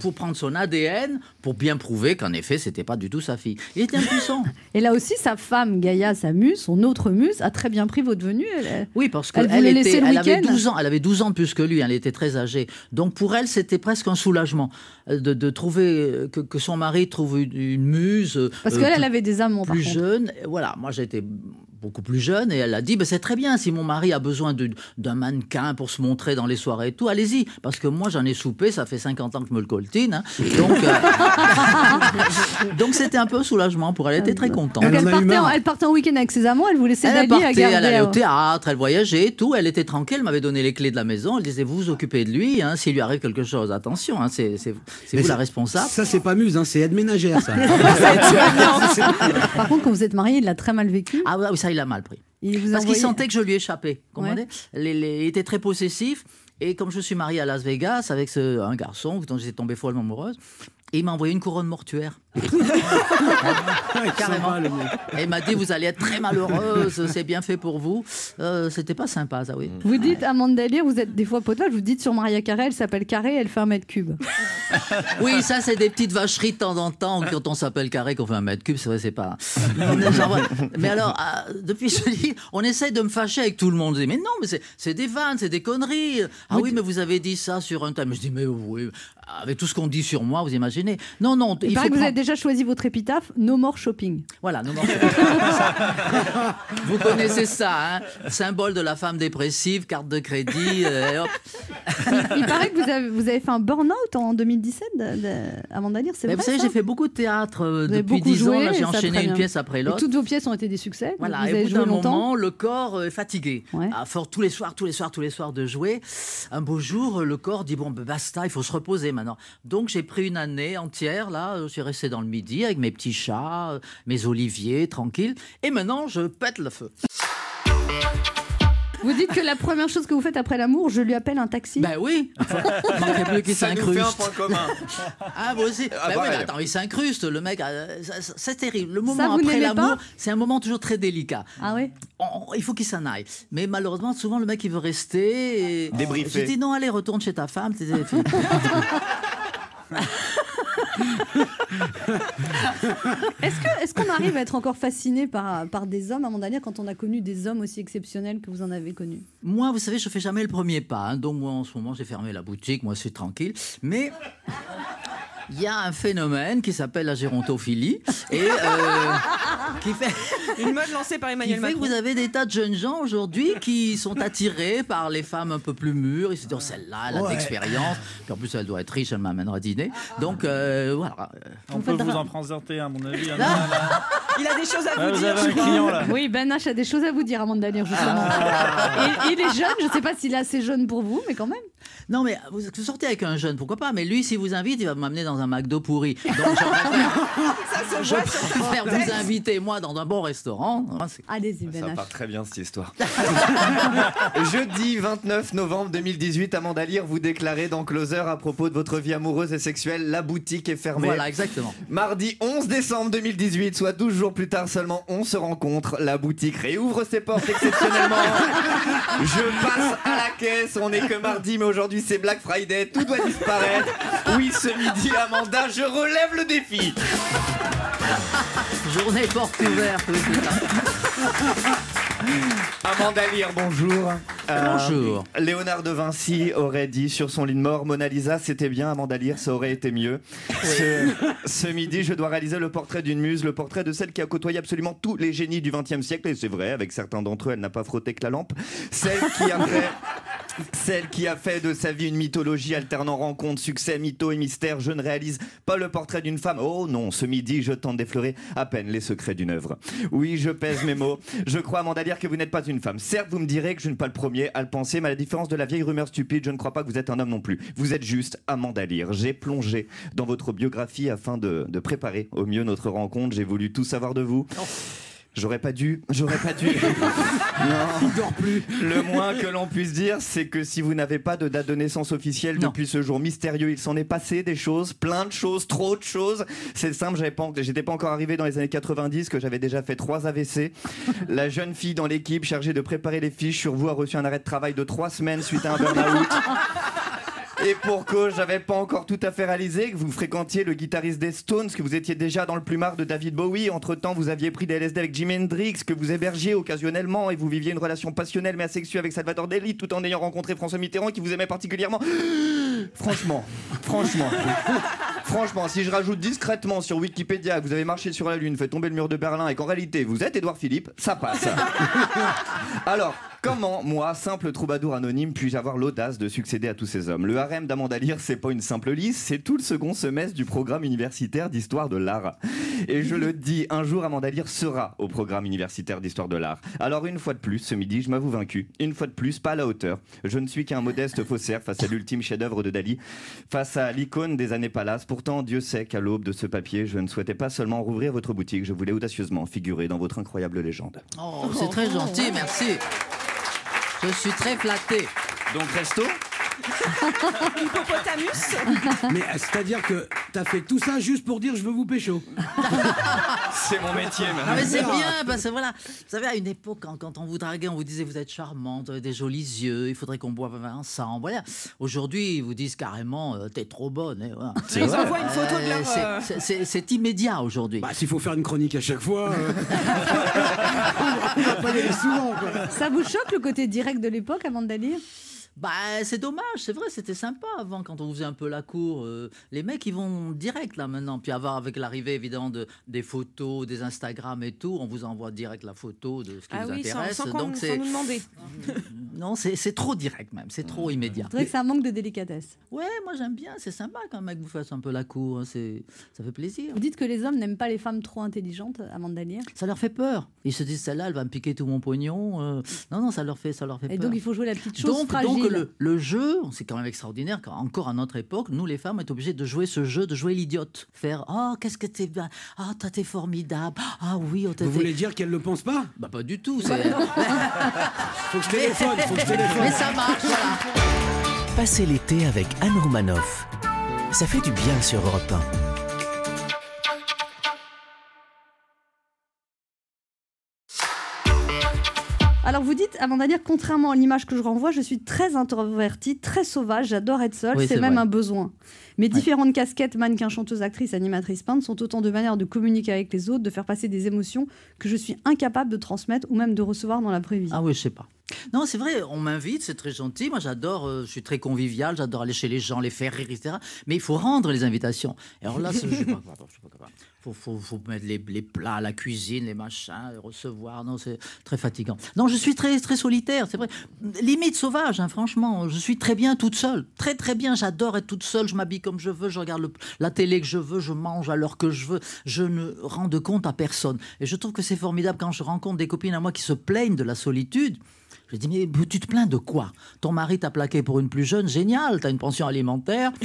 S14: pour prendre son ADN, pour bien prouver qu'en effet, c'était pas du tout sa fille. Il était impuissant. [LAUGHS]
S1: Et là aussi, sa femme, Gaïa, sa muse, son autre muse, a très bien pris votre venue. Elle-
S14: Oui, parce
S1: Elle
S14: qu'elle était,
S1: le
S14: elle avait
S1: week-end
S14: 12 ans, elle avait 12 ans de plus que lui, elle était très âgée. Donc pour elle, c'était presque un soulagement euh, de, de trouver euh, que, que son mari trouve une, une muse.
S1: Parce
S14: euh,
S1: qu'elle, elle avait des amants, par
S14: plus
S1: contre.
S14: jeune. Et Voilà, moi j'étais beaucoup plus jeune et elle a dit bah, c'est très bien si mon mari a besoin de- d'un mannequin pour se montrer dans les soirées et tout, allez-y. Parce que moi j'en ai soupé, ça fait 50 ans que je me le coltine. hein. Donc euh, [LAUGHS] donc c'était un peu soulagement pour elle, elle était très contente.
S1: Donc elle, partait en, elle partait en week-end avec ses amants, elle vous laissait
S14: Elle
S1: Dali à garder.
S14: elle allait au théâtre, elle voyageait et tout. Elle était tranquille, elle m'avait donné les clés de la maison. Elle disait Vous vous occupez de lui, hein, s'il lui arrive quelque chose, attention, hein, c'est vous la responsable.
S12: Ça, c'est pas muse, hein, c'est aide ménagère, ça. [LAUGHS] [LAUGHS]
S1: Par contre, quand vous êtes mariés, il l'a très mal vécu.
S14: Ah oui, ça, il a mal pris.
S1: Il vous
S14: Parce qu'il sentait que je lui échappais. comprenez
S1: Ouais.
S14: Les- les- il était très possessif. Et comme je suis mariée à Las Vegas avec ce- un garçon dont j'étais tombée follement amoureuse, et il m'a envoyé une couronne mortuaire. [LAUGHS] Carrément. Et il m'a dit Vous allez être très malheureuse, c'est bien fait pour vous. Euh, C'était pas sympa, ça, oui.
S1: Vous dites Amanda Lear, vous êtes des fois potage, vous dites sur Maria Carré, elle s'appelle Carré, elle fait un mètre cube. [LAUGHS]
S14: Oui, ça, c'est des petites vacheries de temps en temps. Quand on s'appelle carré, qu'on fait un mètre cube, c'est vrai, c'est pas. Genre, ouais. Mais alors, ah, depuis, je dis, on essaye de me fâcher avec tout le monde. Je dis, mais non, mais c'est- c'est des vannes, c'est des conneries. Ah oui, mais vous avez dit ça sur un thème. Je dis, mais oui, avec tout ce qu'on dit sur moi, vous imaginez. Non, non,
S1: Il,
S14: il
S1: paraît
S14: faut
S1: que vous avez déjà choisi votre épitaphe, No More Shopping.
S14: Voilà, non, non. [LAUGHS] Vous connaissez ça, hein Symbole de la femme dépressive, carte de crédit, euh, hop.
S1: Il paraît que vous avez, vous avez fait un burn-out en 2017, de, de- Amanda Lear, c'est
S14: Mais
S1: vrai
S14: vous savez, j'ai fait beaucoup de théâtre euh, depuis
S1: beaucoup
S14: 10 ans.
S1: joué,
S14: j'ai enchaîné une pièce après l'autre.
S1: toutes vos pièces ont été des succès.
S14: Voilà,
S1: vous
S14: et
S1: avez
S14: au bout
S1: joué
S14: d'un
S1: longtemps.
S14: moment, le corps est fatigué. À force tous les soirs, tous les soirs, tous les soirs de jouer. Un beau jour, le corps dit bon, ben, basta, il faut se reposer maintenant. Donc j'ai pris une année entière là. Je suis resté dans le midi avec mes petits chats, euh, mes oliviers, tranquille. Et maintenant, je pète le feu.
S1: Vous dites que la première chose que vous faites après l'amour, je lui appelle un taxi
S14: Ben oui [LAUGHS] Il manquait plus qu'il
S4: Ça nous
S14: s'incruste.
S4: fait un point commun. [LAUGHS]
S14: Ah, vous aussi
S4: Ah,
S14: Ben oui, mais attends, il s'incruste, le mec. euh, ça- ça- C'est terrible. Le
S1: Ça,
S14: moment
S1: vous
S14: après l'amour, c'est un moment toujours très délicat.
S1: Ah oui
S14: On- il faut qu'il s'en aille. Mais malheureusement, souvent, le mec, il veut rester. Et...
S4: Débriefer.
S14: J'ai dit non, allez, retourne chez ta femme. [LAUGHS] [LAUGHS]
S1: Est-ce qu'on arrive à être encore fasciné par, par des hommes, Amanda Lear, quand on a connu des hommes aussi exceptionnels que vous en avez connus?
S14: Moi, vous savez, je fais jamais le premier pas. hein. Donc, moi, en ce moment, j'ai fermé la boutique. Moi, c'est tranquille. Mais. Il y a un phénomène qui s'appelle la gérontophilie et euh, [LAUGHS] qui fait
S15: Une mode lancée par
S14: qui
S15: Emmanuel
S14: fait que vous avez des tas de jeunes gens aujourd'hui qui sont attirés par les femmes un peu plus mûres. Ils se disent oh, celle-là, elle a de
S16: Ouais.
S14: l'expérience. Puis en plus, elle doit être riche, elle m'amènera dîner. Donc euh, voilà.
S16: On peut vous en présenter, à mon avis. [LAUGHS]
S15: Il a des choses à
S16: Ah,
S15: vous
S16: vous
S15: dire.
S16: un client là.
S1: Oui, Ben H a des choses à vous dire, Amanda Lear, justement. Et il est jeune, je ne sais pas s'il est assez jeune pour vous, mais quand même.
S14: Non, mais vous, sortez avec un jeune, pourquoi pas Mais lui, s'il vous invite, il va m'amener dans un McDo pourri. Donc, [LAUGHS] je préfère, je préfère vous inviter, moi, dans un bon restaurant. Hein, c'est-
S1: Allez-y, Ben
S4: Ça part très bien cette histoire. [LAUGHS] Jeudi 29 novembre 2018, Amanda Lear, vous déclarez dans Closer à propos de votre vie amoureuse et sexuelle, la boutique est fermée.
S14: Voilà, exactement.
S4: Mardi 11 décembre 2018, soit 12 jours plus tard seulement, on se rencontre. La boutique réouvre ses portes exceptionnellement. [LAUGHS] Je passe à la caisse. On n'est que mardi, mais aujourd'hui c'est Black Friday. Tout doit disparaître. Oui, ce midi, Amanda, je relève le défi.
S14: Journée porte ouverte.
S4: Amanda Lear, bonjour.
S14: Bonjour.
S4: Euh, Léonard de Vinci aurait dit sur son lit de mort Mona Lisa, c'était bien, Amanda Lear, ça aurait été mieux. Ce, ce midi, je dois réaliser le portrait d'une muse, le portrait de celle qui a côtoyé absolument tous les génies du XXe siècle, et c'est vrai, avec certains d'entre eux, elle n'a pas frotté que la lampe. Celle qui a fait. Celle qui a fait de sa vie une mythologie alternant rencontres, succès, mythos et mystères. Je ne réalise pas le portrait d'une femme. Oh non, ce midi, je tente d'effleurer à peine les secrets d'une œuvre. Oui, je pèse mes mots. Je crois, Amanda Lear, que vous n'êtes pas une femme. Certes, vous me direz que je ne suis pas le premier à le penser, mais à la différence de la vieille rumeur stupide, je ne crois pas que vous êtes un homme non plus. Vous êtes juste Amanda Lear. J'ai plongé dans votre biographie afin de préparer au mieux notre rencontre. J'ai voulu tout savoir de vous. J'aurais pas dû, j'aurais pas dû. [LAUGHS] non.
S14: dort plus.
S4: Le moins que l'on puisse dire, c'est que si vous n'avez pas de date de naissance officielle depuis ce jour mystérieux, il s'en est passé des choses, plein de choses, trop de choses. C'est simple, j'avais pas, j'étais pas encore arrivé dans les années 90, que j'avais déjà fait trois AVC. [LAUGHS] La jeune fille dans l'équipe chargée de préparer les fiches sur vous a reçu un arrêt de travail de trois semaines suite à un burn-out. [LAUGHS] Et pour cause, j'avais pas encore tout à fait réalisé que vous fréquentiez le guitariste des Stones, que vous étiez déjà dans le plumard de David Bowie. Entre temps, vous aviez pris des LSD avec Jimi Hendrix, que vous hébergiez occasionnellement et vous viviez une relation passionnelle mais asexuée avec Salvador Dali tout en ayant rencontré François Mitterrand qui vous aimait particulièrement. Franchement, franchement, franchement, si je rajoute discrètement sur Wikipédia que vous avez marché sur la Lune, fait tomber le mur de Berlin et qu'en réalité vous êtes Édouard Philippe, ça passe. Alors, comment, moi, simple troubadour anonyme, puis-je avoir l'audace de succéder à tous ces hommes? Le harem d'Amanda Lear, c'est pas une simple liste, c'est tout le second semestre du programme universitaire d'histoire de l'art. Et je le dis, un jour, Amanda Lear sera au programme universitaire d'histoire de l'art. Alors, une fois de plus, ce midi, je m'avoue vaincu. Une fois de plus, pas à la hauteur. Je ne suis qu'un modeste faussaire face à l'ultime chef-d'œuvre de Dali, face à l'icône des années Palace. Pourtant, Dieu sait qu'à l'aube de ce papier, je ne souhaitais pas seulement rouvrir votre boutique, je voulais audacieusement figurer dans votre incroyable légende.
S14: Oh, c'est très gentil, merci. Je suis très flatté.
S4: Donc, resto [LAUGHS]
S15: Hippopotamus
S12: Mais euh, c'est-à-dire que t'as fait tout ça juste pour dire je veux vous pécho. [LAUGHS]
S4: C'est mon métier,
S14: Ah, mais c'est bien, parce que voilà, vous savez, à une époque, quand, quand on vous draguait, on vous disait vous êtes charmante, vous avez des jolis yeux, il faudrait qu'on boive ensemble. Voilà. Aujourd'hui, ils vous disent carrément euh, t'es trop bonne. et voilà.
S15: Ils envoient une photo de leur,
S14: c'est-
S15: euh,
S14: c'est- C'est c'est immédiat aujourd'hui.
S12: Bah, s'il faut faire une chronique à chaque fois. euh, on [LAUGHS] va [LAUGHS] pas y aller souvent, quoi.
S1: Ça vous choque le côté direct de l'époque, Amanda Lear
S14: Bah, c'est dommage, c'est vrai, c'était sympa avant quand on faisait un peu la cour. euh, les mecs, ils vont direct là maintenant. Puis avec l'arrivée évidemment de, des photos, des Instagram et tout, on vous envoie direct la photo de ce qui
S15: Ah
S14: vous
S15: oui,
S14: intéresse.
S15: sans
S14: Donc c'est
S15: nous demander.
S14: non, c'est c'est trop direct même, c'est trop immédiat.
S1: C'est vrai que c'est un manque de délicatesse.
S14: Ouais, moi j'aime bien, c'est sympa quand un mec vous fasse un peu la cour, hein, c'est ça fait plaisir.
S1: Vous dites que les hommes n'aiment pas les femmes trop intelligentes, Amanda Lear
S14: Ça leur fait peur. Ils se disent celle-là, elle va me piquer tout mon pognon. euh, Non, non, ça leur fait, ça leur fait
S1: Et
S14: peur.
S1: donc il faut jouer la petite chose
S14: Donc,
S1: fragile.
S14: donc le, le jeu, c'est quand même extraordinaire. Quand, encore à notre époque, nous les femmes, on est obligées de jouer ce jeu, de jouer l'idiote. Faire Oh, qu'est-ce que t'es bien Ah, toi, t'es formidable Ah oui, on t'a
S12: Vous voulez dire qu'elle le pense pas?
S14: Bah, pas du tout. c'est- [LAUGHS] [LAUGHS]
S12: Faut que je téléphone, faut que je téléphone.
S14: Mais ça marche, voilà.
S17: Passez l'été avec Anne Romanoff. Ça fait du bien sur Europe 1.
S1: Alors vous dites, Amanda Lear, contrairement à l'image que je renvoie, je suis très introvertie, très sauvage, j'adore être seule,
S14: Oui,
S1: c'est même
S14: vrai.
S1: un besoin. Mes différentes casquettes, mannequin, chanteuse, actrice, animatrice, peintre, sont autant de manières de communiquer avec les autres, de faire passer des émotions que je suis incapable de transmettre ou même de recevoir dans la vraie vie.
S14: Ah oui, je sais pas. Non, c'est vrai, on m'invite, c'est très gentil. Moi, j'adore, euh, je suis très convivial, j'adore aller chez les gens, les faire rire, etc. Mais il faut rendre les invitations. Alors là, je je suis pas capable. Faut, faut, mettre les, plats, la cuisine, les machins, les recevoir. Non, c'est très fatigant. Non, je suis très, très solitaire, c'est vrai. Limite sauvage, hein, franchement. Je suis très bien toute seule. Très, très bien. J'adore être toute seule. Je m'habille comme je veux. Je regarde la télé que je veux. Je mange à l'heure que je veux. Je ne rends de compte à personne. Et je trouve que c'est formidable quand je rencontre des copines à moi qui se plaignent de la solitude. Je dis, mais tu te plains de quoi? Ton mari t'a plaqué pour une plus jeune, génial, t'as une pension alimentaire. [LAUGHS]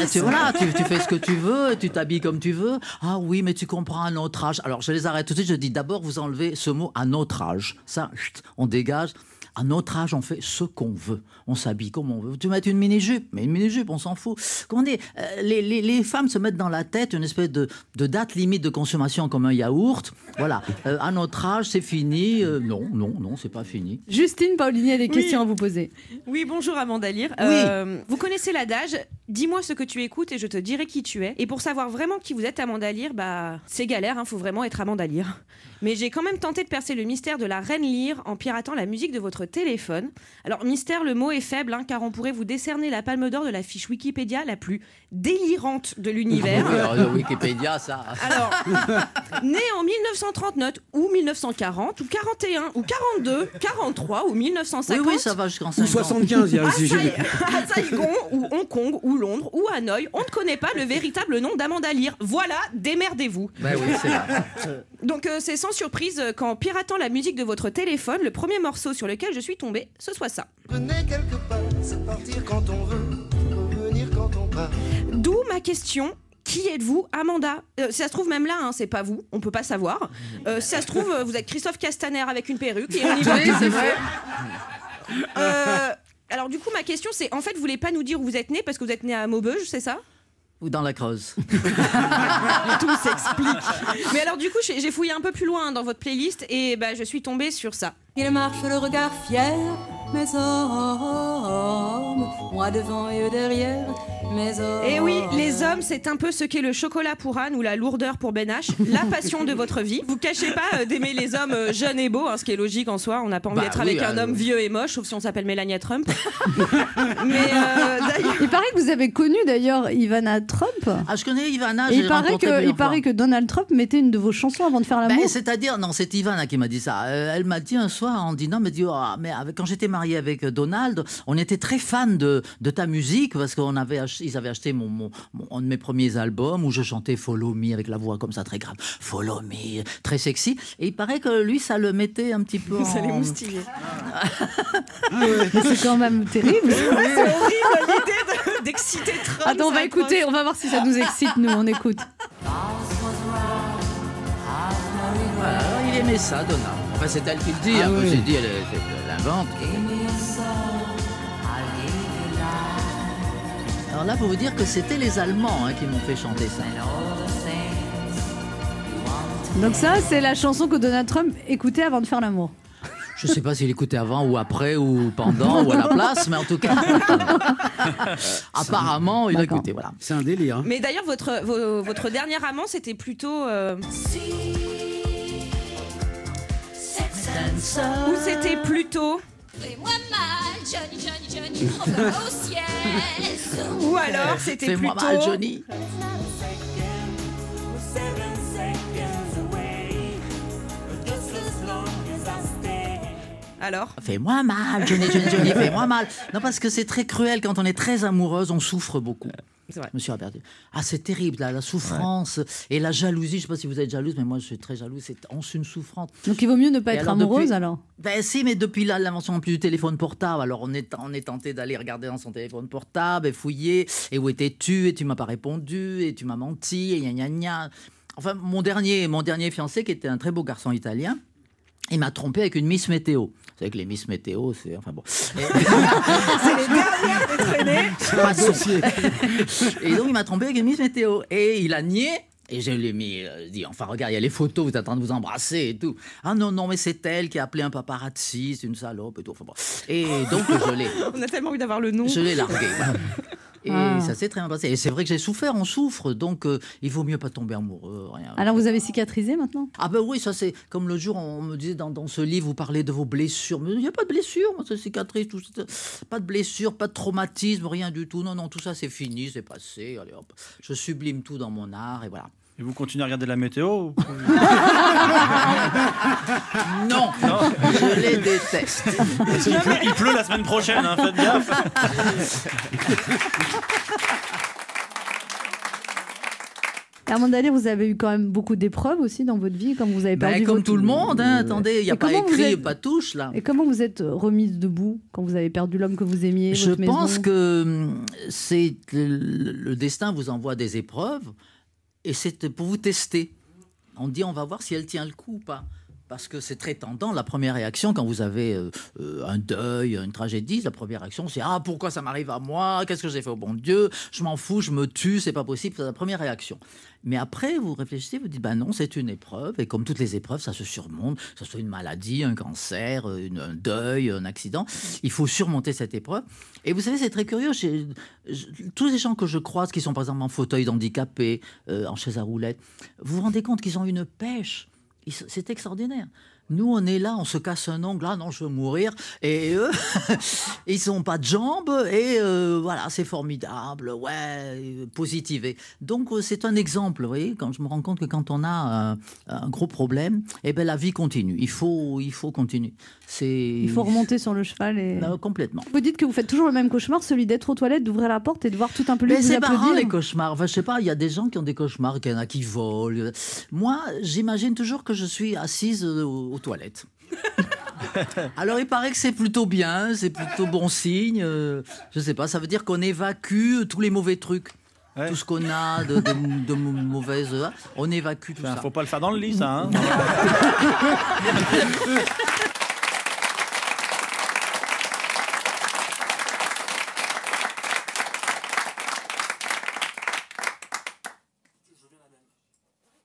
S14: Ah, tu, voilà, tu, tu fais ce que tu veux, tu t'habilles comme tu veux. Ah oui, mais tu comprends à notre âge. Alors je les arrête tout de suite, je dis d'abord vous enlevez ce mot à notre âge. Ça, chut, on dégage. À notre âge, on fait ce qu'on veut. On s'habille comme on veut. Tu mets une mini-jupe, mais une mini-jupe, on s'en fout. Comment dire euh, les, les- les femmes se mettent dans la tête une espèce de, de date limite de consommation comme un yaourt. Voilà. [LAUGHS] Euh, à notre âge, c'est fini. Euh, non, non, non, c'est pas fini.
S1: Justine Paulini a des
S15: Oui.
S1: questions à vous poser.
S15: Oui, bonjour Amanda Lear.
S14: Oui.
S15: Euh, vous connaissez l'adage Dis-moi ce que tu écoutes et je te dirai qui tu es. Et pour savoir vraiment qui vous êtes, Amanda Lear, bah, c'est galère, hein, faut vraiment être Amanda Lear. Mais j'ai quand même tenté de percer le mystère de la reine Lear en piratant la musique de votre téléphone. Alors, mystère, le mot est faible, hein, car on pourrait vous décerner la palme d'or de la fiche Wikipédia la plus délirante de l'univers.
S14: Wikipédia, ça.
S15: Alors, né en 1939 ou 1940 ou 41 ou 42, 43 ou 1950.
S14: Oui, oui, ça va jusqu'en
S12: Ou
S14: 50.
S12: 75, il y a aussi.
S15: À Saigon ou Hong Kong ou Londres ou Hanoï, on ne connaît pas le véritable nom d'Amanda Lear. Voilà, démerdez-vous.
S14: Ben oui, c'est là. [LAUGHS]
S15: Donc euh, c'est sans surprise euh, qu'en piratant la musique de votre téléphone, le premier morceau sur lequel je suis tombée, ce soit ça.
S18: Venez quelque part, c'est partir quand on veut, revenir quand on part.
S15: D'où ma question. Qui êtes-vous, Amanda? Euh, Si ça se trouve, même là, hein, c'est pas vous, on peut pas savoir. Euh, si ça se trouve, vous êtes Christophe Castaner avec une perruque et on y [LAUGHS] va.
S14: Oui, c'est vrai.
S15: Euh, alors, du coup, ma question, c'est en fait, vous voulez pas nous dire où vous êtes né parce que vous êtes né à Maubeuge, c'est ça?
S14: Ou dans la Creuse. [LAUGHS]
S15: Tout s'explique. Mais alors, du coup, j'ai fouillé un peu plus loin dans votre playlist et bah, je suis tombée sur ça.
S19: Il marche le regard fier, mes hommes, moi devant et eux derrière, mes hommes.
S15: Et Eh oui, les hommes, c'est un peu ce qu'est le chocolat pour Anne ou la lourdeur pour Ben H, la passion de votre vie. Vous cachez pas euh, d'aimer les hommes euh, jeunes et beaux, hein, ce qui est logique en soi. On n'a pas envie
S14: Bah
S15: d'être
S14: oui,
S15: avec un
S14: euh,
S15: homme vieux et moche, sauf si on s'appelle Melania Trump. [LAUGHS] Mais euh, d'ailleurs.
S1: Il paraît que vous avez connu d'ailleurs Ivana Trump.
S14: Ah, je connais Ivana.
S1: Et
S14: j'ai
S1: il paraît,
S14: rencontré
S1: que, il
S14: fois.
S1: paraît que Donald Trump mettait une de vos chansons avant de faire l'amour.
S14: Ben, C'est-à-dire, non, c'est Ivana qui m'a dit ça. Euh, elle m'a dit un soir en dînant, mais dit, oh, mais avec- quand j'étais marié avec euh, Donald, on était très fans de, de ta musique parce qu'on avait ach- ils avaient acheté mon, mon- mon- un de mes premiers albums où je chantais Follow Me avec la voix comme ça très grave. Follow Me, très sexy. Et il paraît que lui, ça le mettait un petit peu. [LAUGHS]
S15: Ça
S14: en-
S15: les moustillait. [LAUGHS]
S1: Mais c'est quand même terrible. [LAUGHS]
S15: c'est horrible l'idée de- d'exciter Trump.
S1: Attends, on va écouter, on va voir si ça nous excite, nous, on écoute.
S14: Voilà, alors il aimait ça, Donald. Enfin, c'est elle qui le dit.
S1: Ah
S14: Après,
S1: oui.
S14: j'ai dit, elle, elle- elle l'invente. Alors là, pour vous dire que c'était les Allemands hein, qui m'ont fait chanter ça.
S1: Donc ça, c'est la chanson que Donald Trump écoutait avant de faire l'amour.
S14: Je sais pas s'il écoutait avant ou après ou pendant ou à la place, mais en tout cas, [LAUGHS] apparemment, il a écouté. Voilà.
S12: C'est un délire. hein.
S15: Mais d'ailleurs, votre, vo- votre dernier amant, c'était plutôt. euh, Ou c'était plutôt.
S8: Fais-moi mal, Johnny, Johnny, Johnny, envoie au ciel.
S15: Ou alors, c'était
S14: Fais-moi
S15: plutôt.
S14: mal, Johnny.
S15: Alors
S14: Fais-moi mal, Johnny, Johnny, Johnny, fais-moi mal. Non, parce que c'est très cruel. Quand on est très amoureuse, on souffre beaucoup.
S15: Vrai.
S14: Monsieur Aberdi. Ah, c'est terrible, là, la souffrance et la jalousie. Je sais pas si vous êtes jalouse, mais moi, je suis très jalouse. C'est on une souffrance.
S1: Donc il vaut mieux ne pas
S14: Et
S1: être
S14: alors,
S1: amoureuse
S14: depuis-
S1: alors?
S14: Ben si, mais depuis là, l'invention en plus du téléphone portable, alors on est, on est tenté d'aller regarder dans son téléphone portable et fouiller. Et où étais-tu? Et tu m'as pas répondu. Et tu m'as menti. Et gna gna gna. Enfin, mon dernier, mon dernier fiancé, qui était un très beau garçon italien, il m'a trompé avec une Miss Météo. Vous savez que les Miss Météo, c'est... Enfin bon. [LAUGHS]
S15: C'est les dernières des traînées.
S14: Pas dossier. [LAUGHS] et donc, il m'a trompé avec une Miss Météo. Et il a nié. Et je lui ai mis, euh, dit, enfin, regarde, il y a les photos, vous êtes en train de vous embrasser et tout. Ah non, non, mais c'est elle qui a appelé un paparazzi, c'est une salope et tout. Enfin, bon. Et donc, je l'ai. [LAUGHS]
S15: On a tellement envie d'avoir le nom.
S14: Je l'ai largué. Et
S1: Ah.
S14: ça s'est très bien passé. Et c'est vrai que j'ai souffert, on souffre, donc euh, il vaut mieux pas tomber amoureux. Rien.
S1: Alors vous avez cicatrisé maintenant?
S14: Ah ben oui, ça c'est comme le jour on me disait dans, dans ce livre, vous parlez de vos blessures. Mais il n'y a pas de blessures, moi, c'est cicatrice, tout ça. Pas de blessures, pas de traumatisme, rien du tout. Non, non, tout ça c'est fini, c'est passé. Allez, hop. Je sublime tout dans mon art et voilà.
S16: Et vous continuez à regarder la météo ou- [LAUGHS]
S14: Non, je les déteste.
S16: Qu'il pleut, il pleut la semaine prochaine, hein, faites gaffe.
S1: Herman Dallaire, vous avez eu quand même beaucoup d'épreuves aussi dans votre vie, comme vous avez
S14: Ben,
S1: perdu
S14: comme
S1: votre-
S14: tout le monde, hein, attendez, il n'y a
S1: Et
S14: pas écrit,
S1: êtes-
S14: pas touche là.
S1: Et comment vous êtes remise debout quand vous avez perdu l'homme que vous aimiez
S14: Je
S1: maison
S14: pense que hum, c'est le, le destin vous envoie des épreuves et c'est pour vous tester. On dit on va voir si elle tient le coup ou pas. Parce que c'est très tentant, la première réaction quand vous avez euh, euh, un deuil, une tragédie, la première réaction c'est Ah, pourquoi ça m'arrive à moi? Qu'est-ce que j'ai fait au bon Dieu? Je m'en fous, je me tue, c'est pas possible. C'est la première réaction. Mais après, vous réfléchissez, vous dites Ben non, c'est une épreuve. Et comme toutes les épreuves, ça se surmonte, que ce soit une maladie, un cancer, une- un deuil, un accident. Il faut surmonter cette épreuve. Et vous savez, c'est très curieux. je- tous les gens que je croise qui sont par exemple en fauteuil d'handicapé, euh, en chaise à roulettes, vous vous rendez compte qu'ils ont une pêche. C'est extraordinaire. Nous, on est là, on se casse un ongle, ah non, je veux mourir. Et eux, [LAUGHS] ils n'ont pas de jambes, et euh, voilà, c'est formidable, ouais, euh, positivé. Donc, euh, c'est un exemple, vous voyez, quand je me rends compte que quand on a un, un gros problème, eh ben, la vie continue. Il faut, il faut continuer.
S1: Il faut remonter sur le cheval et.
S14: Euh, complètement.
S1: Vous dites que vous faites toujours le même cauchemar, celui d'être aux toilettes, d'ouvrir la porte et de voir tout un peu
S14: Mais c'est marrant les cauchemars. Enfin, je sais pas, il y a des gens qui ont des cauchemars, il y en a qui volent. Moi, j'imagine toujours que je suis assise euh, aux, toilettes. [LAUGHS] Alors il paraît que c'est plutôt bien, c'est plutôt bon signe. euh, je sais pas, ça veut dire qu'on évacue tous les mauvais trucs. Tout ce qu'on a de, de- de mauvaises, on évacue tout ça.
S16: Faut pas le faire dans le lit, ça. Hein [LAUGHS]